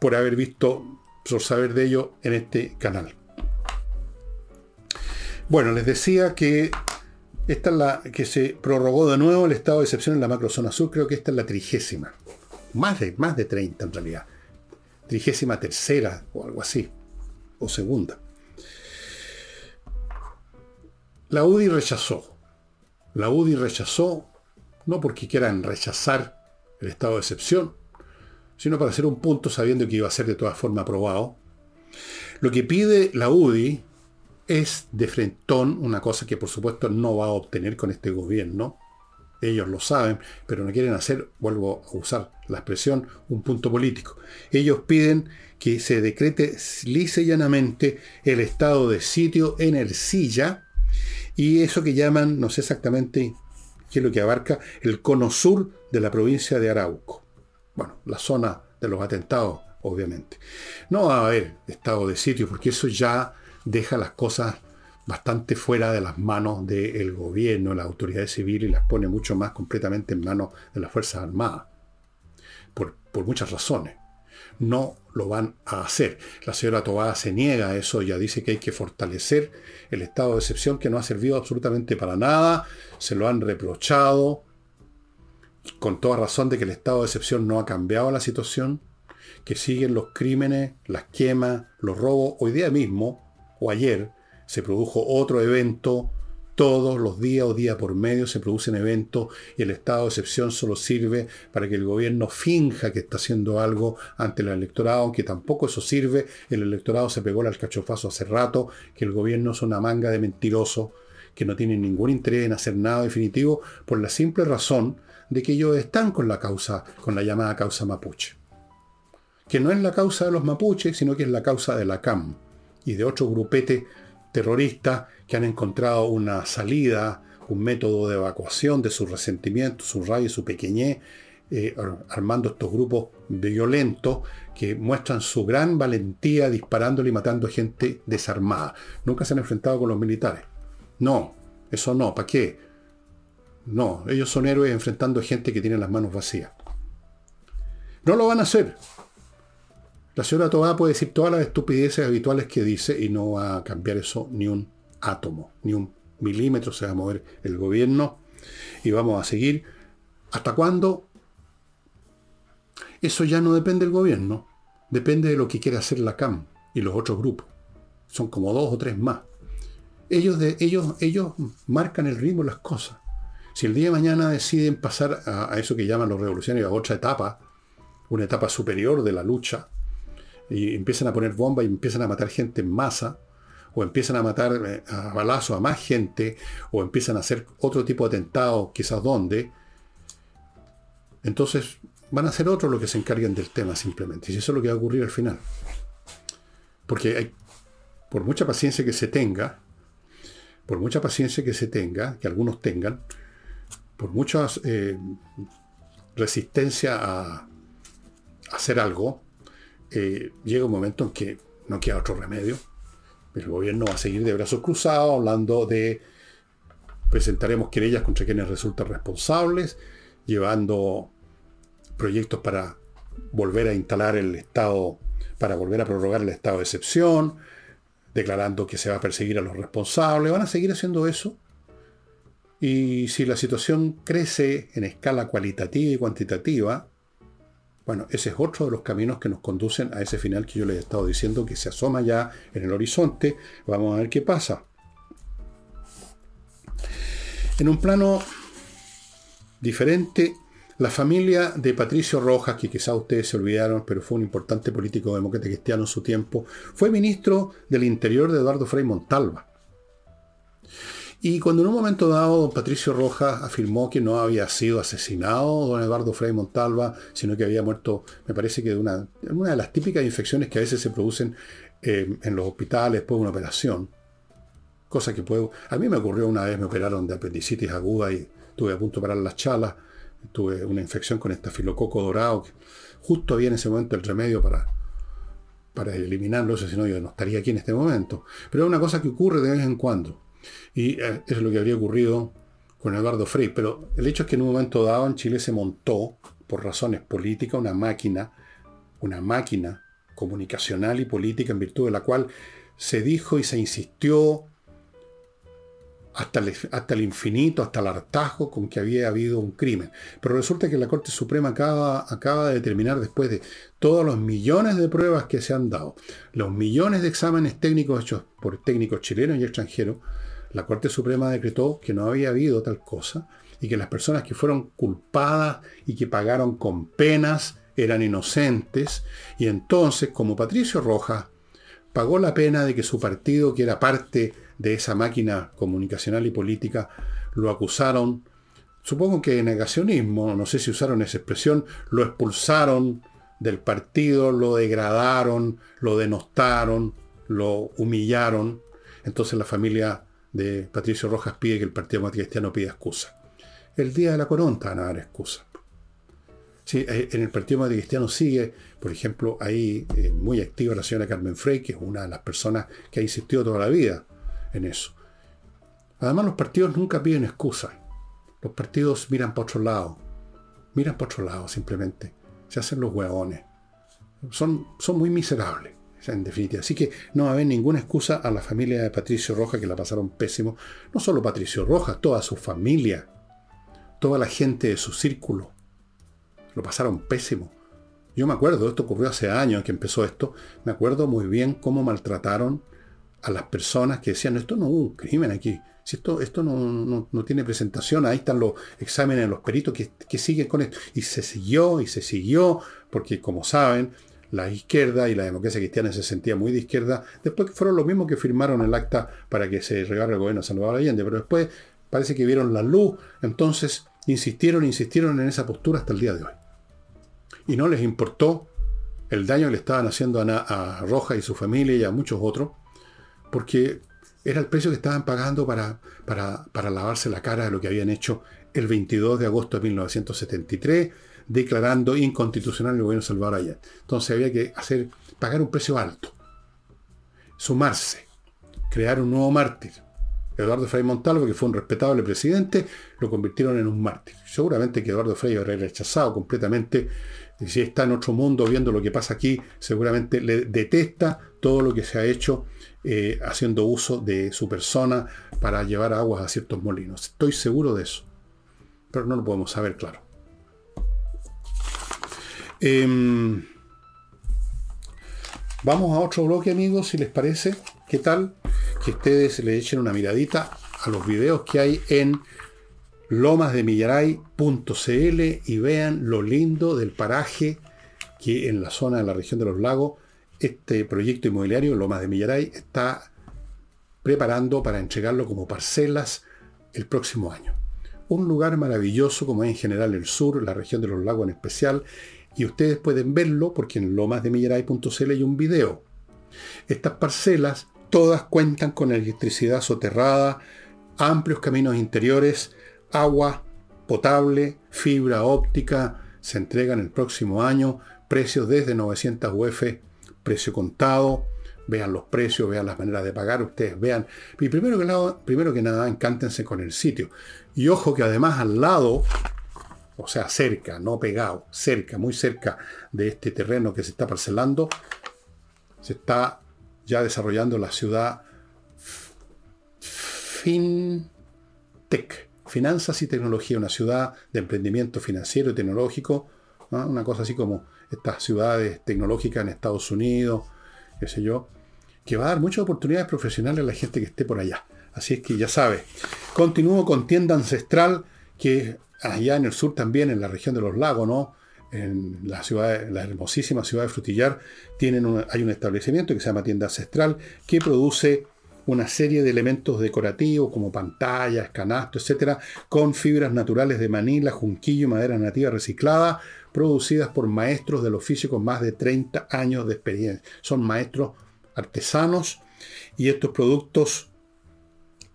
A: por haber visto, por saber de ello en este canal. Bueno, les decía que esta es la que se prorrogó de nuevo el estado de excepción en la macrozona sur, creo que esta es la trigésima. Más de, más de 30 en realidad. Trigésima tercera o algo así. O segunda. La UDI rechazó. La UDI rechazó, no porque quieran rechazar el estado de excepción, sino para hacer un punto sabiendo que iba a ser de todas formas aprobado. Lo que pide la UDI es de frentón una cosa que por supuesto no va a obtener con este gobierno. Ellos lo saben, pero no quieren hacer, vuelvo a usar la expresión, un punto político. Ellos piden que se decrete lisa y llanamente el estado de sitio en Ercilla y eso que llaman, no sé exactamente qué es lo que abarca, el cono sur de la provincia de Arauco. Bueno, la zona de los atentados, obviamente. No va a haber estado de sitio porque eso ya deja las cosas bastante fuera de las manos del gobierno, las autoridades civiles, y las pone mucho más completamente en manos de las Fuerzas Armadas. Por, muchas razones. No lo van a hacer. La señora Tobá se niega a eso, ya dice que hay que fortalecer el estado de excepción que no ha servido absolutamente para nada, se lo han reprochado, con toda razón de que el estado de excepción no ha cambiado la situación, que siguen los crímenes, las quemas, los robos. Hoy día mismo o ayer se produjo otro evento, todos los días o día por medio se producen eventos y el estado de excepción solo sirve para que el gobierno finja que está haciendo algo ante el electorado, aunque tampoco eso sirve, el electorado se pegó al cachofazo hace rato, que el gobierno es una manga de mentirosos que no tienen ningún interés en hacer nada definitivo por la simple razón de que ellos están con la causa, con la llamada causa mapuche. Que no es la causa de los mapuches, sino que es la causa de la CAM y de otro grupete terrorista que han encontrado una salida, un método de evacuación de su resentimiento, su rabia y su pequeñez, eh, armando estos grupos violentos que muestran su gran valentía disparándole y matando gente desarmada. Nunca se han enfrentado con los militares. No, eso no, ¿para qué? No, ellos son héroes enfrentando gente que tiene las manos vacías. No lo van a hacer. La señora Tobá puede decir todas las estupideces habituales que dice y no va a cambiar eso ni un átomo, ni un milímetro se va a mover el gobierno y vamos a seguir. ¿Hasta cuándo? Eso ya no depende del gobierno, depende de lo que quiere hacer la CAM y los otros grupos. Son como dos o tres más. Ellos, ellos, ellos marcan el ritmo de las cosas. Si el día de mañana deciden pasar a, a eso que llaman los revolucionarios a otra etapa, una etapa superior de la lucha, y empiezan a poner bombas y empiezan a matar gente en masa, o empiezan a matar eh, a balazos a más gente, o empiezan a hacer otro tipo de atentados, quizás donde, entonces van a ser otros los que se encarguen del tema simplemente. Y eso es lo que va a ocurrir al final. Porque hay, por mucha paciencia que se tenga, por mucha paciencia que se tenga, que algunos tengan, por mucha eh, resistencia a hacer algo, eh, llega un momento en que no queda otro remedio. El gobierno va a seguir de brazos cruzados hablando de presentaremos querellas contra quienes resultan responsables, llevando proyectos para volver a instalar el estado, para volver a prorrogar el estado de excepción, declarando que se va a perseguir a los responsables. Van a seguir haciendo eso. Y si la situación crece en escala cualitativa y cuantitativa, bueno, ese es otro de los caminos que nos conducen a ese final que yo les he estado diciendo que se asoma ya en el horizonte. Vamos a ver qué pasa. En un plano diferente, la familia de Patricio Rojas, que quizá ustedes se olvidaron, pero fue un importante político demócrata cristiano en su tiempo, fue ministro del Interior de Eduardo Frei Montalva. Y cuando en un momento dado don Patricio Rojas afirmó que no había sido asesinado don Eduardo Frei Montalva, sino que había muerto, me parece que de una, de las típicas infecciones que a veces se producen eh, en los hospitales después de una operación. Cosa que puedo... A mí me ocurrió una vez, me operaron de apendicitis aguda y estuve a punto de parar las chalas. Tuve una infección con estafilococo dorado. justo había en ese momento el remedio para, para eliminarlo, si no yo no estaría aquí en este momento. Pero es una cosa que ocurre de vez en cuando. Y eh, eso es lo que habría ocurrido con Eduardo Frei. Pero el hecho es que en un momento dado en Chile se montó, por razones políticas, una máquina, una máquina comunicacional y política en virtud de la cual se dijo y se insistió hasta el, hasta el infinito, hasta el hartazgo con que había habido un crimen. Pero resulta que la Corte Suprema acaba, acaba de determinar, después de todos los millones de pruebas que se han dado, los millones de exámenes técnicos hechos por técnicos chilenos y extranjeros, la Corte Suprema decretó que no había habido tal cosa y que las personas que fueron culpadas y que pagaron con penas eran inocentes. Y entonces, como Patricio Rojas pagó la pena de que su partido, que era parte de esa máquina comunicacional y política, lo acusaron, supongo que de negacionismo, no sé si usaron esa expresión, lo expulsaron del partido, lo degradaron, lo denostaron, lo humillaron. Entonces la familia de Patricio Rojas pide que el Partido Cristiano pida excusa. El día de la coronta van a dar excusa. Sí, eh, en el Partido Cristiano sigue, por ejemplo, ahí eh, muy activa la señora Carmen Frey, que es una de las personas que ha insistido toda la vida en eso. Además, los partidos nunca piden excusa. Los partidos miran para otro lado. Miran para otro lado, simplemente. Se hacen los hueones. Son, son muy miserables en definitiva. Así que no va a haber ninguna excusa a la familia de Patricio Rojas que la pasaron pésimo. No solo Patricio Rojas, toda su familia, toda la gente de su círculo. Lo pasaron pésimo. Yo me acuerdo, esto ocurrió hace años que empezó esto, me acuerdo muy bien cómo maltrataron a las personas que decían, esto no hubo un crimen aquí, si esto, esto no, tiene presentación, ahí están los exámenes de los peritos que, que siguen con esto. Y se siguió y se siguió, porque como saben, la izquierda y la democracia cristiana se sentía muy de izquierda, después fueron los mismos que firmaron el acta para que se regara el gobierno de Salvador Allende, pero después parece que vieron la luz, entonces insistieron, insistieron en esa postura hasta el día de hoy. Y no les importó el daño que le estaban haciendo a, a Roja y su familia y a muchos otros, porque era el precio que estaban pagando para, para, para lavarse la cara de lo que habían hecho el 22 de agosto de 1973 declarando inconstitucional el gobierno de Salvador Allende. Entonces había que hacer, pagar un precio alto, sumarse, crear un nuevo mártir. Eduardo Frei Montalvo, que fue un respetable presidente, lo convirtieron en un mártir. Seguramente que Eduardo Frei habrá rechazado completamente, y si está en otro mundo viendo lo que pasa aquí, seguramente le detesta todo lo que se ha hecho eh, haciendo uso de su persona para llevar aguas a ciertos molinos. Estoy seguro de eso, pero no lo podemos saber claro. Em, vamos a otro bloque, amigos, si les parece. ¿Qué tal? Que ustedes le echen una miradita a los videos que hay en lomasdemillaray.cl y vean lo lindo del paraje que en la zona de la región de los lagos este proyecto inmobiliario, Lomas de Millaray, está preparando para entregarlo como parcelas el próximo año. Un lugar maravilloso como es en general el sur, la región de los lagos en especial, y ustedes pueden verlo porque en lomasdemillaray.cl hay un video. Estas parcelas todas cuentan con electricidad soterrada, amplios caminos interiores, agua potable, fibra óptica, se entregan el próximo año, precios desde 900 UF, precio contado, vean los precios, vean las maneras de pagar, ustedes vean. Y primero que nada, primero que nada encántense con el sitio. Y ojo que además al lado o sea, cerca, no pegado, cerca, muy cerca de este terreno que se está parcelando, se está ya desarrollando la ciudad FinTech, Finanzas y Tecnología, una ciudad de emprendimiento financiero y tecnológico, una cosa así como estas ciudades tecnológicas en Estados Unidos, qué sé yo, que va a dar muchas oportunidades profesionales a la gente que esté por allá. Así es que ya sabe. Continúo con tienda ancestral, que allá en el sur también, en la región de los lagos, ¿no? En la ciudad, la hermosísima ciudad de Frutillar, tienen hay un establecimiento que se llama Tienda Ancestral, que produce una serie de elementos decorativos como pantallas, canastos, etcétera, con fibras naturales de Manila, junquillo y madera nativa reciclada, producidas por maestros del oficio con más de 30 años de experiencia. Son maestros artesanos y estos productos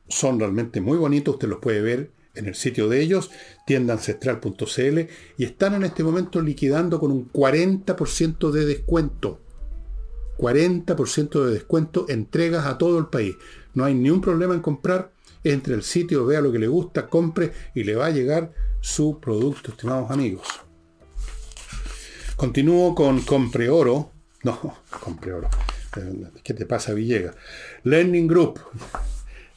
A: son realmente muy bonitos, usted los puede ver en el sitio de ellos, tiendaancestral.cl, y están en este momento liquidando con un 40% de descuento. 40% de descuento, entregas a todo el país. No hay ni un problema en comprar. Entre el sitio, vea lo que le gusta, compre y le va a llegar su producto, estimados amigos. Continúo con Compre Oro, No, compré oro. ¿Qué te pasa, Villegas? Learning Group.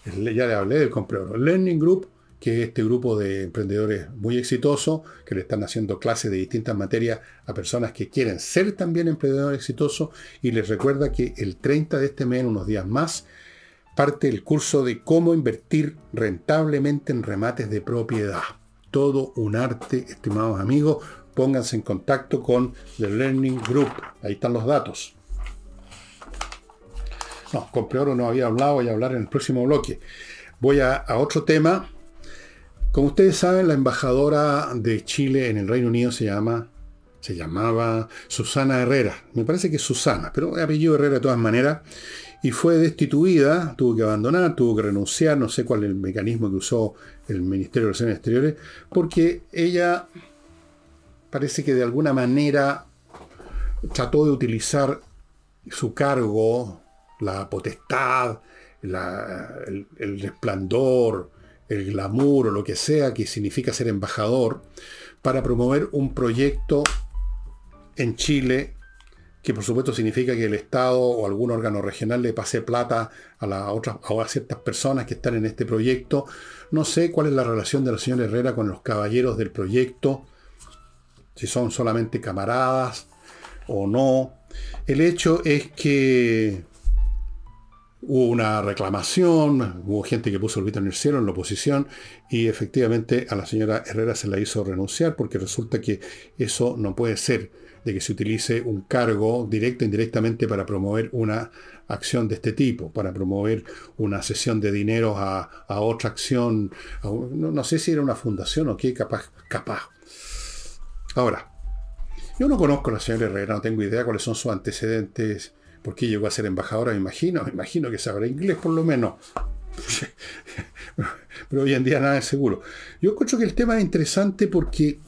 A: Ya le hablé del compré oro. Learning Group, que es este grupo de emprendedores muy exitosos que le están haciendo clases de distintas materias a personas que quieren ser también emprendedores exitosos. Y les recuerda que el 30 de este mes, unos días más, parte el curso de cómo invertir rentablemente en remates de propiedad. Todo un arte, estimados amigos. Pónganse en contacto con The Learning Group. Ahí están los datos. No, con Oro no había hablado, voy a hablar en el próximo bloque. Voy a otro tema. Como ustedes saben, la embajadora de Chile en el Reino Unido se llama se llamaba Susana Herrera. Me parece que es Susana, pero apellido Herrera de todas maneras y fue destituida, tuvo que abandonar, tuvo que renunciar, no sé cuál es el mecanismo que usó el Ministerio de Relaciones Exteriores, porque ella parece que de alguna manera trató de utilizar su cargo, la potestad, el, el resplandor, el glamour o lo que sea que significa ser embajador, para promover un proyecto en Chile que por supuesto significa que el Estado o algún órgano regional le pase plata a, la otras, a ciertas personas que están en este proyecto. No sé cuál es la relación de la señora Herrera con los caballeros del proyecto, si son solamente camaradas o no. El hecho es que hubo una reclamación, hubo gente que puso el grito en el cielo en la oposición y efectivamente a la señora Herrera se la hizo renunciar porque resulta que eso no puede ser de que se utilice un cargo directo e indirectamente para promover una acción de este tipo, para promover una sesión de dinero a, otra acción, no, sé si era una fundación o qué, capaz, capaz. Ahora, yo no conozco a la señora Herrera, no tengo idea cuáles son sus antecedentes, por qué llegó a ser embajadora, me imagino, me imagino que sabrá inglés por lo menos. Pero hoy en día nada es seguro. Yo encuentro que el tema es interesante porque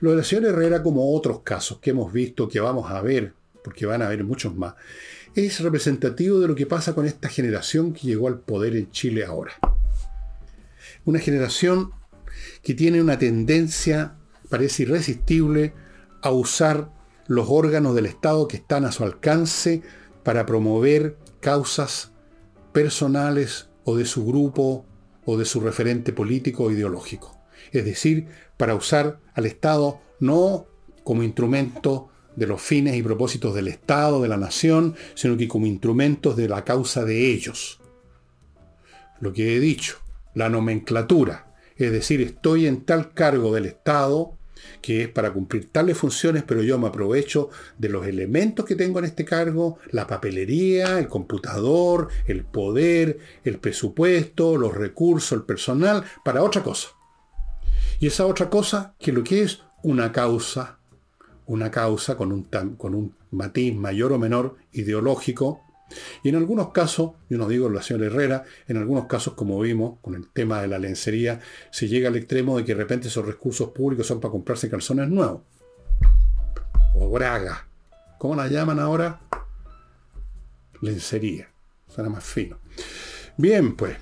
A: lo de la señora Herrera, como otros casos que hemos visto, que vamos a ver, porque van a haber muchos más, es representativo de lo que pasa con esta generación que llegó al poder en Chile ahora. Una generación que tiene una tendencia, parece irresistible, a usar los órganos del Estado que están a su alcance para promover causas personales o de su grupo o de su referente político o ideológico. Es decir, para usar al Estado no como instrumento de los fines y propósitos del Estado, de la nación, sino que como instrumentos de la causa de ellos. Lo que he dicho, la nomenclatura, es decir, estoy en tal cargo del Estado que es para cumplir tales funciones, pero yo me aprovecho de los elementos que tengo en este cargo, la papelería, el computador, el poder, el presupuesto, los recursos, el personal, para otra cosa. Y esa otra cosa, que lo que es una causa, una causa con un, con un matiz mayor o menor ideológico, y en algunos casos, yo no digo la señora Herrera, en algunos casos, como vimos con el tema de la lencería, se llega al extremo de que de repente esos recursos públicos son para comprarse calzones nuevos. O braga. ¿Cómo la llaman ahora? Lencería. Suena más fino. Bien, pues.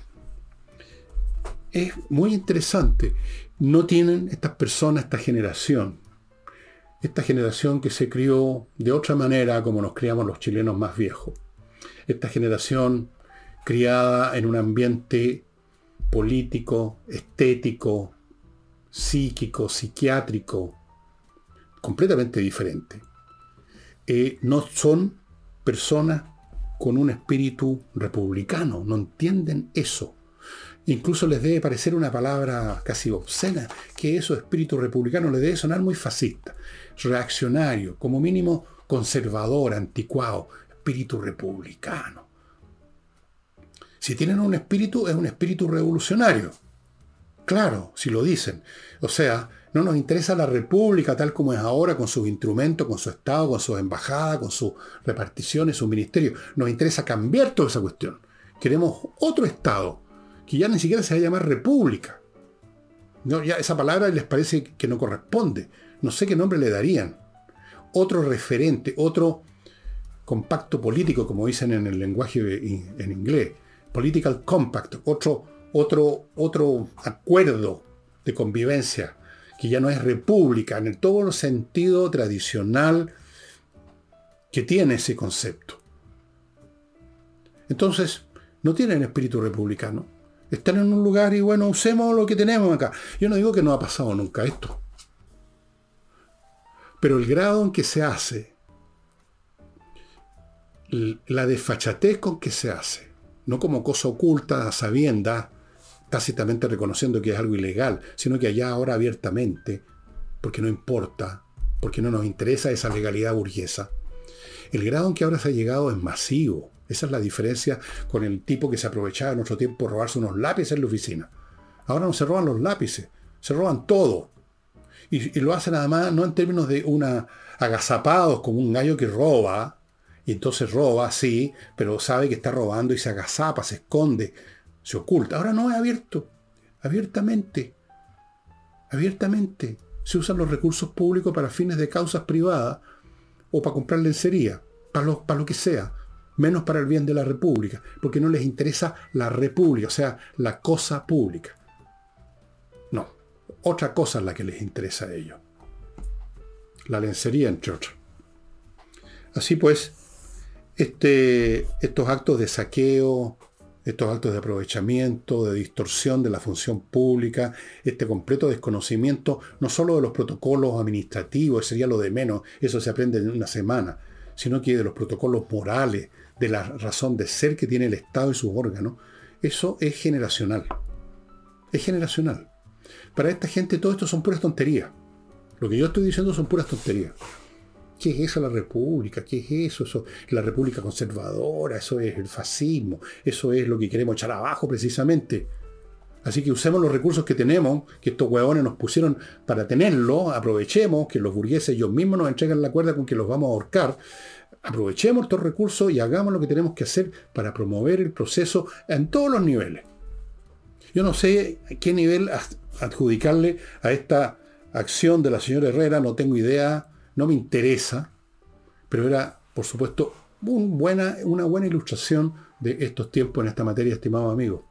A: Es muy interesante no tienen estas personas, esta generación, esta generación que se crió de otra manera como nos criamos los chilenos más viejos, esta generación criada en un ambiente político, estético, psíquico, psiquiátrico, completamente diferente. Eh, no son personas con un espíritu republicano, no entienden eso. Incluso les debe parecer una palabra casi obscena, que eso, espíritu republicano, les debe sonar muy fascista, reaccionario, como mínimo conservador, anticuado, espíritu republicano. Si tienen un espíritu, es un espíritu revolucionario. Claro, si lo dicen. O sea, no nos interesa la república tal como es ahora, con sus instrumentos, con su Estado, con sus embajadas, con sus reparticiones, sus ministerios. Nos interesa cambiar toda esa cuestión. Queremos otro Estado que ya ni siquiera se va a llamar república. No, ya esa palabra les parece que no corresponde. No sé qué nombre le darían. Otro referente, otro compacto político, como dicen en el lenguaje en inglés. Political compact, otro, otro, otro acuerdo de convivencia, que ya no es república en todo el sentido tradicional que tiene ese concepto. Entonces, no tienen espíritu republicano. Están en un lugar y bueno, usemos lo que tenemos acá. Yo no digo que no ha pasado nunca esto. Pero el grado en que se hace, la desfachatez con que se hace, no como cosa oculta, a sabienda, tácitamente reconociendo que es algo ilegal, sino que allá ahora abiertamente, porque no importa, porque no nos interesa esa legalidad burguesa. El grado en que ahora se ha llegado es masivo. Esa es la diferencia con el tipo que se aprovechaba en nuestro tiempo de robarse unos lápices en la oficina. Ahora no se roban los lápices, se roban todo. Y, lo hacen además no en términos de una agazapados como un gallo que roba, y entonces roba, sí, pero sabe que está robando y se agazapa, se esconde, se oculta. Ahora no es abierto, abiertamente, abiertamente. Se usan los recursos públicos para fines de causas privadas o para comprar lencería, para lo, para lo que sea menos para el bien de la República, porque no les interesa la República, o sea, la cosa pública. No, otra cosa es la que les interesa a ellos. La lencería, entre otras. Así pues, este, estos actos de saqueo, estos actos de aprovechamiento, de distorsión de la función pública, este completo desconocimiento, no solo de los protocolos administrativos, sería lo de menos, eso se aprende en una semana, sino que de los protocolos morales, de la razón de ser que tiene el Estado y sus órganos, eso es generacional. Es generacional. Para esta gente todo esto son puras tonterías. Lo que yo estoy diciendo son puras tonterías. ¿Qué es eso la república? ¿Qué es eso? La república conservadora, eso es el fascismo, eso es lo que queremos echar abajo precisamente. Así que usemos los recursos que tenemos, que estos huevones nos pusieron para tenerlo, aprovechemos que los burgueses ellos mismos nos entregan la cuerda con que los vamos a ahorcar, aprovechemos estos recursos y hagamos lo que tenemos que hacer para promover el proceso en todos los niveles. Yo no sé a qué nivel adjudicarle a esta acción de la señora Herrera, no tengo idea, no me interesa, pero era, por supuesto, buena, una buena ilustración de estos tiempos en esta materia, estimado amigo.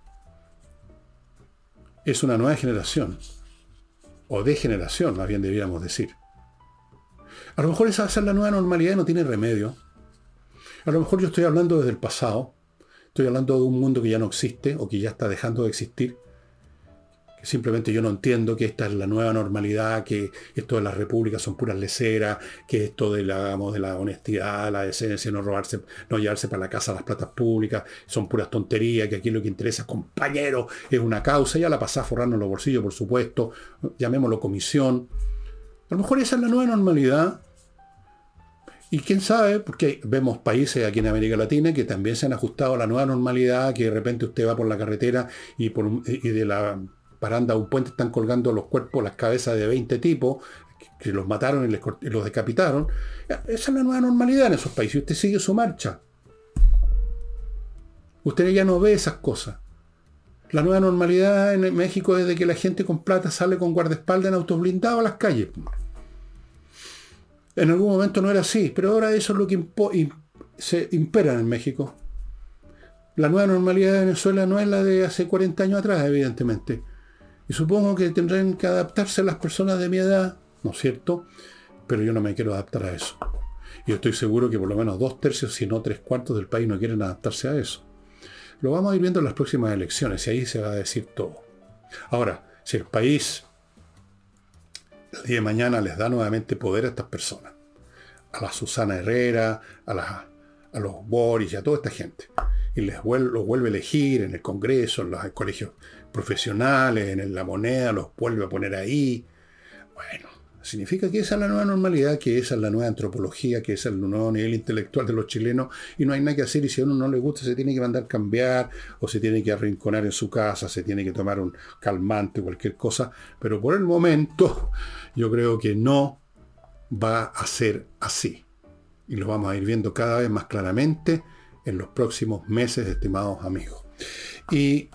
A: Es una nueva generación, o degeneración, más bien deberíamos decir. A lo mejor esa va a ser la nueva normalidad y no tiene remedio. A lo mejor yo estoy hablando desde el pasado. Estoy hablando de un mundo que ya no existe o que ya está dejando de existir. Que simplemente yo no entiendo que esta es la nueva normalidad, que esto de las repúblicas son puras leceras, que esto de la, de la honestidad, la decencia, no robarse, no llevarse para la casa las platas públicas, son puras tonterías, que aquí lo que interesa, compañero, es una causa. Ya la pasá forrando los bolsillos, por supuesto. Llamémoslo comisión. A lo mejor esa es la nueva normalidad y quién sabe, porque vemos países aquí en América Latina que también se han ajustado a la nueva normalidad, que de repente usted va por la carretera y, por, de la paranda de un puente están colgando los cuerpos, las cabezas de 20 tipos, que los mataron y, los decapitaron. Esa es la nueva normalidad en esos países. Usted sigue su marcha. Usted ya no ve esas cosas. La nueva normalidad en México es de que la gente con plata sale con guardaespaldas en autos blindados a las calles. En algún momento no era así, pero ahora eso es lo que se impera en México. La nueva normalidad de Venezuela no es la de hace 40 años atrás, evidentemente. Y supongo que tendrán que adaptarse las personas de mi edad, ¿no es cierto? Pero yo no me quiero adaptar a eso. Y estoy seguro que por lo menos dos tercios, si no tres cuartos del país no quieren adaptarse a eso. Lo vamos a ir viendo en las próximas elecciones y ahí se va a decir todo. Ahora, si el país el día de mañana les da nuevamente poder a estas personas. A la Susana Herrera, a, los Boris y a toda esta gente. Y les vuelve, los vuelve a elegir en el Congreso, en los colegios profesionales, en la moneda, los vuelve a poner ahí. Bueno, Significa que esa es la nueva normalidad, que esa es la nueva antropología, que ese es el nuevo nivel intelectual de los chilenos y no hay nada que hacer y si a uno no le gusta se tiene que mandar cambiar o se tiene que arrinconar en su casa, se tiene que tomar un calmante cualquier cosa, pero por el momento yo creo que no va a ser así. Y lo vamos a ir viendo cada vez más claramente en los próximos meses, estimados amigos. Y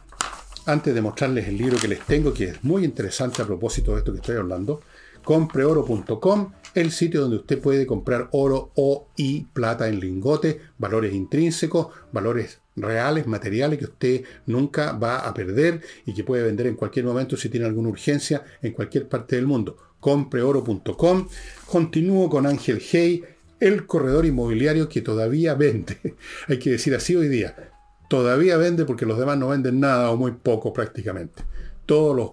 A: antes de mostrarles el libro que les tengo, que es muy interesante a propósito de esto que estoy hablando, compreoro.com, el sitio donde usted puede comprar oro o y plata en lingote, valores intrínsecos, valores reales, materiales que usted nunca va a perder y que puede vender en cualquier momento si tiene alguna urgencia en cualquier parte del mundo. Compreoro.com. Continúo con Ángel Hey, el corredor inmobiliario que todavía vende. Hay que decir así hoy día. Todavía vende porque los demás no venden nada o muy poco prácticamente. Todos los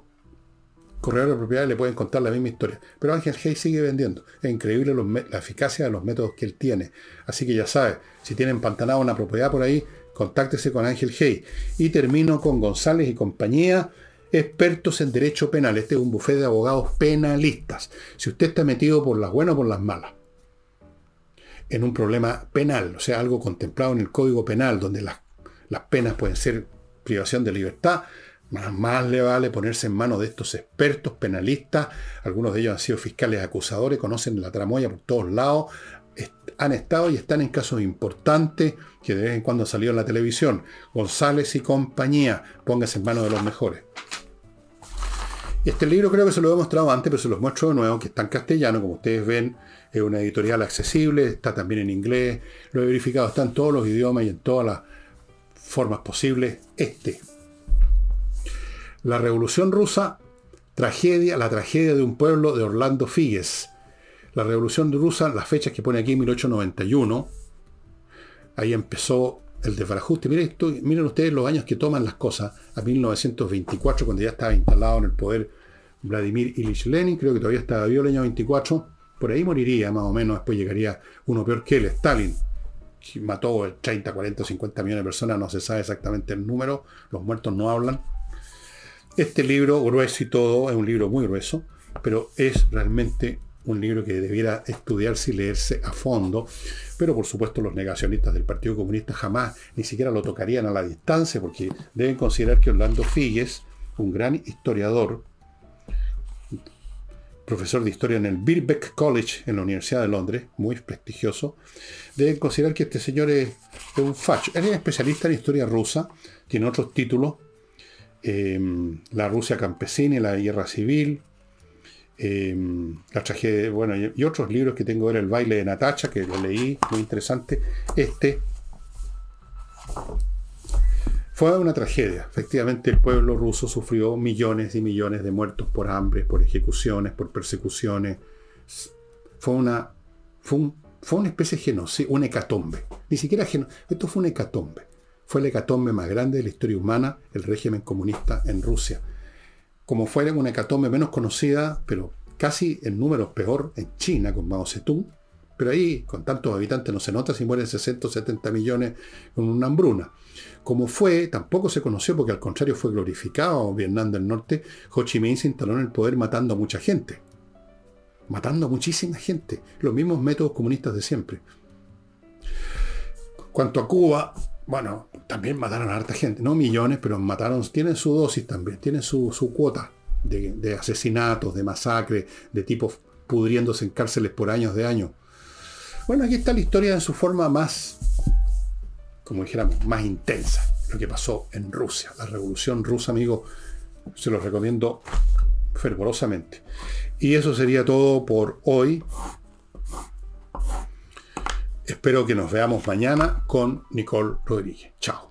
A: corredores de propiedades le pueden contar la misma historia. Pero Ángel Hey sigue vendiendo. Es increíble la eficacia de los métodos que él tiene. Así que ya sabe, si tienen empantanado una propiedad por ahí, contáctese con Ángel Hey. Y termino con González y compañía expertos en derecho penal. Este es un bufete de abogados penalistas. Si usted está metido por las buenas o por las malas, en un problema penal, o sea, algo contemplado en el Código Penal, donde las, las penas pueden ser privación de libertad, más, le vale ponerse en manos de estos expertos penalistas. Algunos de ellos han sido fiscales acusadores, conocen la tramoya por todos lados, han estado y están en casos importantes que de vez en cuando han salido en la televisión. González y compañía, póngase en manos de los mejores. Este libro creo que se lo he mostrado antes, pero se los muestro de nuevo, que está en castellano, como ustedes ven, es una editorial accesible, está también en inglés, lo he verificado, está en todos los idiomas y en todas las formas posibles. Este. La Revolución Rusa, tragedia, la tragedia de un pueblo de Orlando Figues. La Revolución Rusa, las fechas que pone aquí, 1891, ahí empezó el desbarajuste. Miren, esto, miren ustedes los años que toman las cosas a 1924, cuando ya estaba instalado en el poder Vladimir Ilich Lenin, creo que todavía estaba vivo el año 24, por ahí moriría más o menos, después llegaría uno peor que él, Stalin, que mató 30, 40, 50 millones de personas, no se sabe exactamente el número, los muertos no hablan. Este libro, grueso y todo, es un libro muy grueso, pero es realmente un libro que debiera estudiarse y leerse a fondo, pero por supuesto los negacionistas del Partido Comunista jamás ni siquiera lo tocarían a la distancia, porque deben considerar que Orlando Figues, un gran historiador, profesor de historia en el Birkbeck College en la Universidad de Londres, muy prestigioso, deben considerar que este señor es, un facho. Él es especialista en historia rusa, tiene otros títulos, eh, la Rusia campesina y la guerra civil, Em, la tragedia, bueno, y, otros libros que tengo era El baile de Natacha, que lo leí, muy interesante. Este fue una tragedia. Efectivamente, el pueblo ruso sufrió millones y millones de muertos por hambre, por ejecuciones, por persecuciones. Fue una, fue, fue una especie de genocidio, un hecatombe. Ni siquiera genocidio, esto fue un hecatombe. Fue el hecatombe más grande de la historia humana, el régimen comunista en Rusia como fuera una hecatombe menos conocida, pero casi en números peor, en China con Mao Zedong, pero ahí con tantos habitantes no se nota si mueren 60 o 70 millones con una hambruna. Como fue, tampoco se conoció porque al contrario fue glorificado Vietnam del Norte, Ho Chi Minh se instaló en el poder matando a mucha gente. Matando a muchísima gente. Los mismos métodos comunistas de siempre. Cuanto a Cuba, bueno, también mataron a harta gente, no millones, pero mataron, tienen su dosis también, tienen su, cuota de, asesinatos, de masacres, de tipos pudriéndose en cárceles por años de años. Bueno, aquí está la historia en su forma más, como dijéramos, más intensa, lo que pasó en Rusia, la revolución rusa, amigo, se los recomiendo fervorosamente. Y eso sería todo por hoy. Espero que nos veamos mañana con Nicole Rodríguez. Chao.